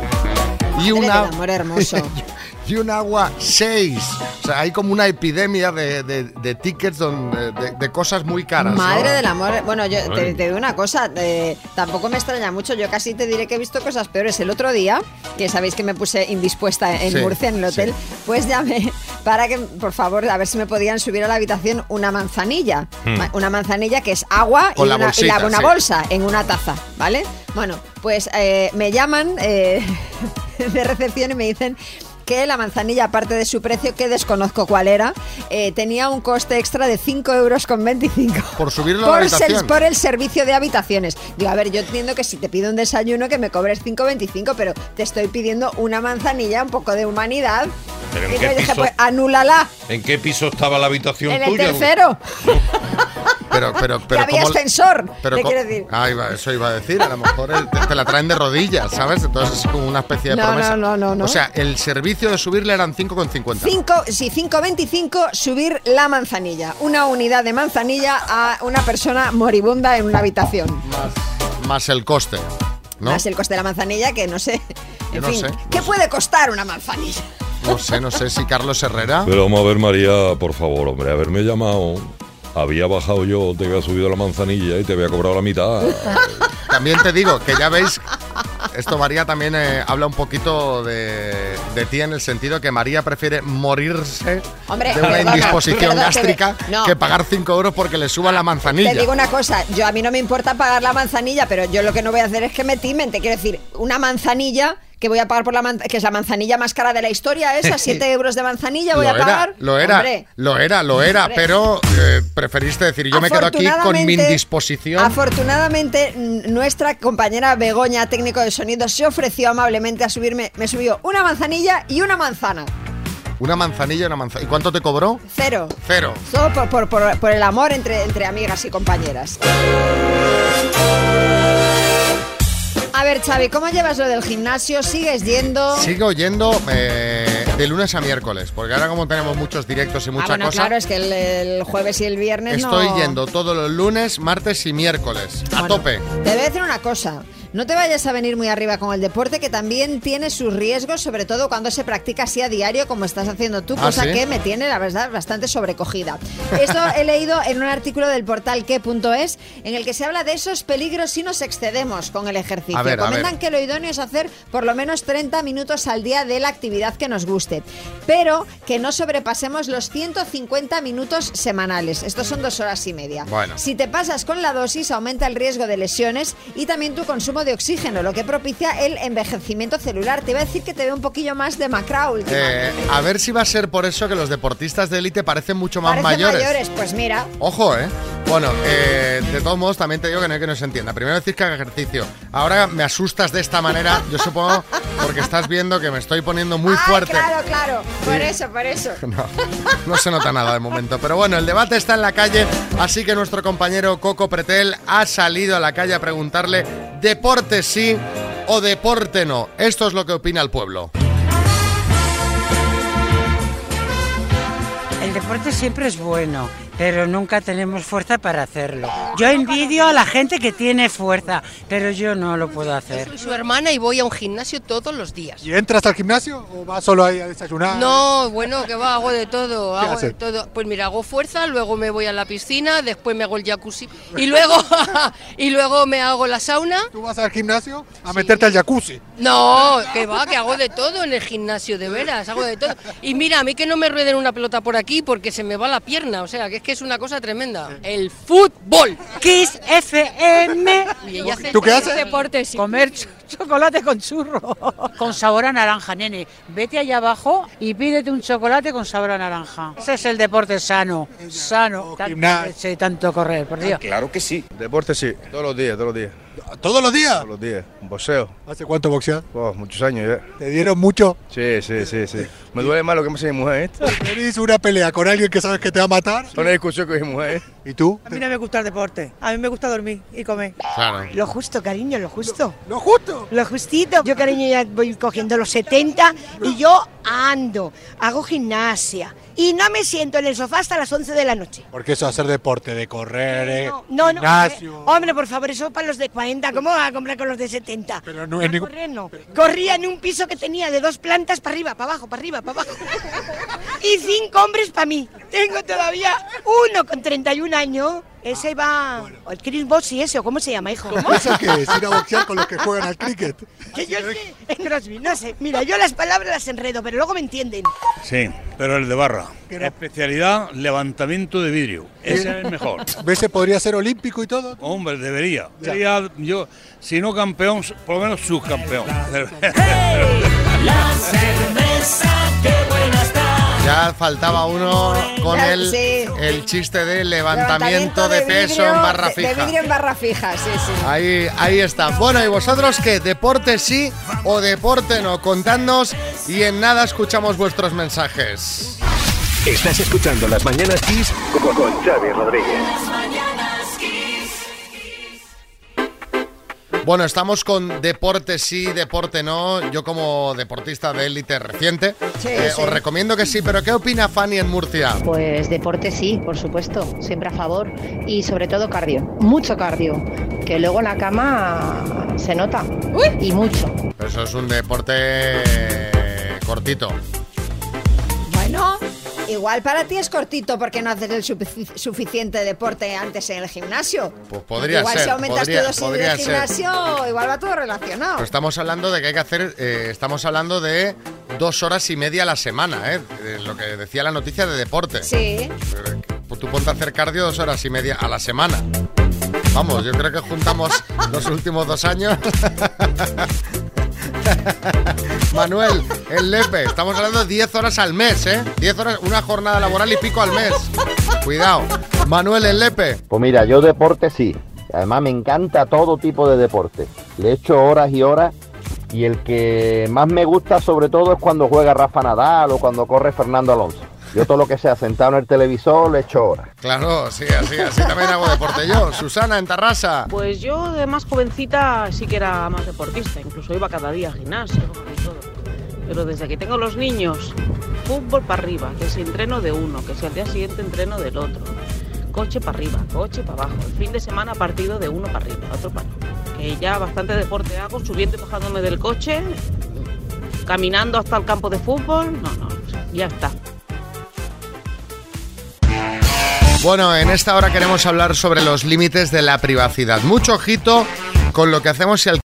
[SPEAKER 3] y
[SPEAKER 4] Madre
[SPEAKER 3] una...
[SPEAKER 4] del amor hermoso. [LAUGHS]
[SPEAKER 3] y un agua 6. O sea, hay como una epidemia de, de- de tickets donde- de, de cosas muy caras. ¿no?
[SPEAKER 4] Madre del amor. Bueno, yo te, te digo una cosa, eh, tampoco me extraña mucho. Yo casi te diré que he visto cosas peores. El otro día, que sabéis que me puse indispuesta en
[SPEAKER 3] Sí,
[SPEAKER 4] Murcia, en el hotel, pues llamé para que, por favor, a ver si me podían subir a la habitación una manzanilla.
[SPEAKER 3] Hmm.
[SPEAKER 4] Una manzanilla que es agua
[SPEAKER 3] Con
[SPEAKER 4] y
[SPEAKER 3] la
[SPEAKER 4] una, y
[SPEAKER 3] bolsita,
[SPEAKER 4] una
[SPEAKER 3] sí.
[SPEAKER 4] bolsa en una taza, ¿vale? Bueno, pues eh, me llaman eh, [LAUGHS] [LAUGHS] de recepción y me dicen que la manzanilla, aparte de su precio, que desconozco cuál era, eh, tenía un coste extra de 5 euros con 25
[SPEAKER 3] Por subirlo a la
[SPEAKER 4] por,
[SPEAKER 3] habitación.
[SPEAKER 4] por el servicio de habitaciones. Digo, a ver, yo entiendo que si te pido un desayuno que me cobres 5,25, pero te estoy pidiendo una manzanilla, un poco de humanidad.
[SPEAKER 19] ¿Pero en
[SPEAKER 4] y
[SPEAKER 19] qué
[SPEAKER 4] le dije,
[SPEAKER 19] piso?
[SPEAKER 4] pues anúlala
[SPEAKER 19] ¿En qué piso estaba la habitación
[SPEAKER 4] en el
[SPEAKER 19] tuya?
[SPEAKER 4] tercero. [LAUGHS] [LAUGHS] [LAUGHS]
[SPEAKER 3] Pero, pero, pero
[SPEAKER 4] había
[SPEAKER 3] ¿cómo-
[SPEAKER 4] ascensor,
[SPEAKER 3] pero co-
[SPEAKER 4] quiero decir.
[SPEAKER 3] Ah, iba- eso iba a decir. A lo mejor el- te, te la traen de rodillas, ¿sabes? Entonces es como una especie de
[SPEAKER 4] No,
[SPEAKER 3] promesa.
[SPEAKER 4] no, no, no, no.
[SPEAKER 3] O sea, el servicio de subirle eran 5,50.
[SPEAKER 4] 5, sí, 5,25 subir la manzanilla. Una unidad de manzanilla a una persona moribunda en una habitación.
[SPEAKER 3] Más el coste, ¿no?
[SPEAKER 4] Más el coste de la manzanilla, que no sé.
[SPEAKER 3] Yo
[SPEAKER 4] En
[SPEAKER 3] no
[SPEAKER 4] fin,
[SPEAKER 3] sé,
[SPEAKER 4] ¿qué puede costar una manzanilla?
[SPEAKER 3] No sé, no sé si Carlos Herrera.
[SPEAKER 5] Pero vamos a ver, María, por favor, hombre, haberme llamado. Había bajado yo, te había subido la manzanilla y te había cobrado la mitad. [LAUGHS]
[SPEAKER 3] También te digo que ya veis, esto María también eh, habla un poquito de, de ti en el sentido que María prefiere morirse
[SPEAKER 4] Hombre,
[SPEAKER 3] de una
[SPEAKER 4] perdona,
[SPEAKER 3] indisposición
[SPEAKER 4] perdona,
[SPEAKER 3] gástrica
[SPEAKER 4] que- no.
[SPEAKER 3] que pagar 5 euros porque le suban la manzanilla.
[SPEAKER 4] Te digo una cosa, yo a mí no me importa pagar la manzanilla, pero yo lo que no voy a hacer es que me timen. Te quiero decir, una manzanilla que voy a pagar por la que es la manzanilla más cara de la historia, esa, [LAUGHS] 7 euros de manzanilla voy
[SPEAKER 3] lo
[SPEAKER 4] a pagar.
[SPEAKER 3] era, lo era,
[SPEAKER 4] Hombre,
[SPEAKER 3] lo era, lo era,
[SPEAKER 4] Hombre.
[SPEAKER 3] pero eh, preferiste decir, yo me quedo aquí con mi indisposición.
[SPEAKER 4] Afortunadamente, nuestra compañera Begoña, técnico de sonido, se ofreció amablemente a subirme, me subió una manzanilla y una manzana.
[SPEAKER 3] Una manzanilla y una manzana. ¿Y cuánto te cobró?
[SPEAKER 4] Cero.
[SPEAKER 3] Cero.
[SPEAKER 4] Todo por, por- por- por el amor entre, entre amigas y compañeras. A ver, Xavi, ¿cómo llevas lo del gimnasio? ¿Sigues yendo?
[SPEAKER 3] Sigo yendo eh, de lunes a miércoles, porque ahora como tenemos muchos directos y
[SPEAKER 4] ah,
[SPEAKER 3] mucha
[SPEAKER 4] bueno,
[SPEAKER 3] cosa,
[SPEAKER 4] claro, es que el, el jueves y el viernes
[SPEAKER 3] estoy
[SPEAKER 4] no...
[SPEAKER 3] yendo todos los lunes, martes y miércoles. A tope.
[SPEAKER 4] Te voy a decir una cosa. No te vayas a venir muy arriba con el deporte, que también tiene sus riesgos, sobre todo cuando se practica así a diario, como estás haciendo tú,
[SPEAKER 3] ¿Ah,
[SPEAKER 4] cosa
[SPEAKER 3] sí?
[SPEAKER 4] que me tiene, la verdad, bastante sobrecogida. Esto he leído en un artículo del portal que.es, en el que se habla de esos peligros si nos excedemos con el ejercicio.
[SPEAKER 3] Ver,
[SPEAKER 4] Comentan que lo idóneo es hacer por lo menos 30 minutos al día de la actividad que nos guste, pero que no sobrepasemos los 150 minutos semanales. Estos son dos horas y media.
[SPEAKER 3] Bueno.
[SPEAKER 4] Si te pasas con la dosis, aumenta el riesgo de lesiones y también tu consumo de oxígeno, lo que propicia el envejecimiento celular. Te iba a decir que te ve un poquillo más de macrao últimamente.
[SPEAKER 3] Eh, a ver si va a ser por eso que los deportistas de élite parecen mucho más
[SPEAKER 4] Parecen
[SPEAKER 3] mayores.
[SPEAKER 4] mayores, pues mira.
[SPEAKER 3] Ojo, ¿eh? Bueno, eh, de todos modos, también te digo que no hay que no se entienda. Primero decís que haga ejercicio. Ahora me asustas de esta manera, yo supongo, porque estás viendo que me estoy poniendo muy [LAUGHS]
[SPEAKER 4] Ah,
[SPEAKER 3] fuerte.
[SPEAKER 4] claro, claro. Por
[SPEAKER 3] Sí.
[SPEAKER 4] eso, por eso. [LAUGHS]
[SPEAKER 3] No, no se nota nada de momento. Pero bueno, el debate está en la calle, así que nuestro compañero Coco Pretel ha salido a la calle a preguntarle deporte sí o deporte no. Esto es lo que opina el pueblo.
[SPEAKER 34] El deporte siempre es bueno, pero nunca tenemos fuerza para hacerlo. Yo envidio a la gente que tiene fuerza, pero yo no lo puedo hacer.
[SPEAKER 35] Soy su hermana y voy a un gimnasio todos los días.
[SPEAKER 36] ¿Y entras al gimnasio o vas solo ahí a desayunar?
[SPEAKER 35] No, bueno, que va, hago de todo,
[SPEAKER 36] ¿Qué
[SPEAKER 35] hago de todo. Pues mira, hago fuerza, luego me voy a la piscina, después me hago el jacuzzi y luego [LAUGHS] y luego me hago la sauna.
[SPEAKER 36] ¿Tú vas al gimnasio a meterte al jacuzzi?
[SPEAKER 35] No, que va, que hago de todo en el gimnasio, de veras, hago de todo. Y mira, a mí que no me rueden una pelota por aquí porque se me va la pierna, o sea, que es que es una cosa tremenda. El fútbol.
[SPEAKER 34] Kiss FM.
[SPEAKER 35] Y ella hace
[SPEAKER 34] ¿Tú qué haces?
[SPEAKER 35] Deporte, sí.
[SPEAKER 34] Chocolate con churro. Con sabor a naranja, nene. Vete allá abajo y pídete un chocolate con sabor a naranja. Ese es el deporte sano. Sano. Tan-
[SPEAKER 36] gimnasio.
[SPEAKER 34] sí, tanto correr, por Dios.
[SPEAKER 37] Claro que sí. Deporte sí, todos los días, todos los días.
[SPEAKER 36] ¿Todos los días?
[SPEAKER 37] Todos los días. Boxeo.
[SPEAKER 36] ¿Hace cuánto boxeas?
[SPEAKER 37] Oh, muchos años ya.
[SPEAKER 36] ¿Te dieron mucho?
[SPEAKER 37] Sí, sí, sí, sí. Me duele más lo que me hace mi mujer, ¿eh?
[SPEAKER 36] ¿Tenés una pelea con alguien que sabes que te va a matar?
[SPEAKER 37] Una discusión con mi mujer.
[SPEAKER 36] ¿Y tú?
[SPEAKER 38] A mí no me gusta el deporte. A mí me gusta dormir y comer.
[SPEAKER 3] Claro.
[SPEAKER 38] Lo justo, cariño, lo justo.
[SPEAKER 36] ¿Lo justo?
[SPEAKER 38] Lo justito. Yo, cariño, ya voy cogiendo los 70 y yo ando, hago gimnasia y no me siento en el sofá hasta las 11 de la noche.
[SPEAKER 36] Porque eso hacer deporte, de correr, eh,
[SPEAKER 38] No, no.
[SPEAKER 36] gimnasio.
[SPEAKER 38] hombre, por favor, eso para los de 40. ¿Cómo va a comprar con los de 70?
[SPEAKER 36] Pero no es ningún-
[SPEAKER 38] correr, no. Corría en un piso que tenía de dos plantas para arriba, para abajo, para arriba, para abajo. [LAUGHS] y cinco hombres para mí. Tengo todavía uno con 31 años. Ese va. o el Chris Bossy ese, o cómo se llama, hijo.
[SPEAKER 36] ¿Eso qué es? Ir a boxear con los que juegan al cricket.
[SPEAKER 38] Que yo sé, en Crosby, no sé. Mira, yo las palabras las enredo, pero luego me entienden.
[SPEAKER 39] Sí, pero el de barra. Especialidad levantamiento de vidrio. Ese es el mejor. [LAUGHS]
[SPEAKER 36] ¿Ves? Podría ser olímpico y todo.
[SPEAKER 39] Hombre, debería. Debería yo, si no campeón, por lo menos subcampeón. [LAUGHS]
[SPEAKER 2] La cerveza, qué buena está.
[SPEAKER 3] Ya faltaba uno con
[SPEAKER 4] Ya,
[SPEAKER 3] el,
[SPEAKER 4] sí.
[SPEAKER 3] el chiste de levantamiento, de, peso
[SPEAKER 4] vidrio,
[SPEAKER 3] en barra fija.
[SPEAKER 4] De, vidrio en barra fija, sí, sí.
[SPEAKER 3] Ahí, ahí está. Bueno, ¿y vosotros qué? ¿Deporte sí o deporte no? Contadnos y en nada escuchamos vuestros mensajes.
[SPEAKER 1] Estás escuchando Las Mañanas Kiss con Xavi Rodríguez.
[SPEAKER 3] Bueno, estamos con deporte sí, deporte no. Yo como deportista de élite reciente,
[SPEAKER 4] Sí,
[SPEAKER 3] eh,
[SPEAKER 4] sí.
[SPEAKER 3] os recomiendo que sí, pero ¿qué opina Fanny en Murcia?
[SPEAKER 12] Pues deporte sí, por supuesto, siempre a favor. Y sobre todo cardio, mucho cardio, que luego en la cama se nota. Y mucho.
[SPEAKER 3] Eso es un deporte cortito.
[SPEAKER 4] Igual para ti es cortito porque no haces el sufici- suficiente deporte antes en el gimnasio.
[SPEAKER 3] Pues podría
[SPEAKER 4] igual
[SPEAKER 3] ser.
[SPEAKER 4] si aumentas
[SPEAKER 3] podría,
[SPEAKER 4] tu dosis de
[SPEAKER 3] ser.
[SPEAKER 4] gimnasio, igual va todo relacionado.
[SPEAKER 3] Pero estamos hablando de que hay que hacer, eh, estamos hablando de dos horas y media a la semana, ¿eh? Eh, lo que decía la noticia de deporte.
[SPEAKER 4] Sí.
[SPEAKER 3] Pues tú ponte a hacer cardio dos horas y media a la semana. Vamos, yo creo que juntamos los últimos dos años. [LAUGHS] Manuel, el Lepe, estamos hablando de 10 horas al mes, ¿eh? 10 horas, una jornada laboral y pico al mes. Cuidado. Manuel, el Lepe.
[SPEAKER 23] Pues mira, yo deporte sí. Además me encanta todo tipo de deporte. Le echo horas y horas y el que más me gusta sobre todo es cuando juega Rafa Nadal o cuando corre Fernando Alonso. Yo todo lo que sea sentado en el televisor le echo horas.
[SPEAKER 3] Claro, sí, así, así también hago deporte yo. Susana, en Tarrasa.
[SPEAKER 40] Pues yo de más jovencita sí que era más deportista, incluso iba cada día al gimnasio y todo. Pero desde que tengo los niños, fútbol para arriba, que si entreno de uno, que si al día siguiente entreno del otro. Coche para arriba, coche para abajo. El fin de semana partido de uno para arriba, otro para abajo. Que ya bastante deporte hago, subiendo y bajándome del coche, caminando hasta el campo de fútbol. No, no, ya está.
[SPEAKER 3] Bueno, en esta hora queremos hablar sobre los límites de la privacidad. Mucho ojito con lo que hacemos y al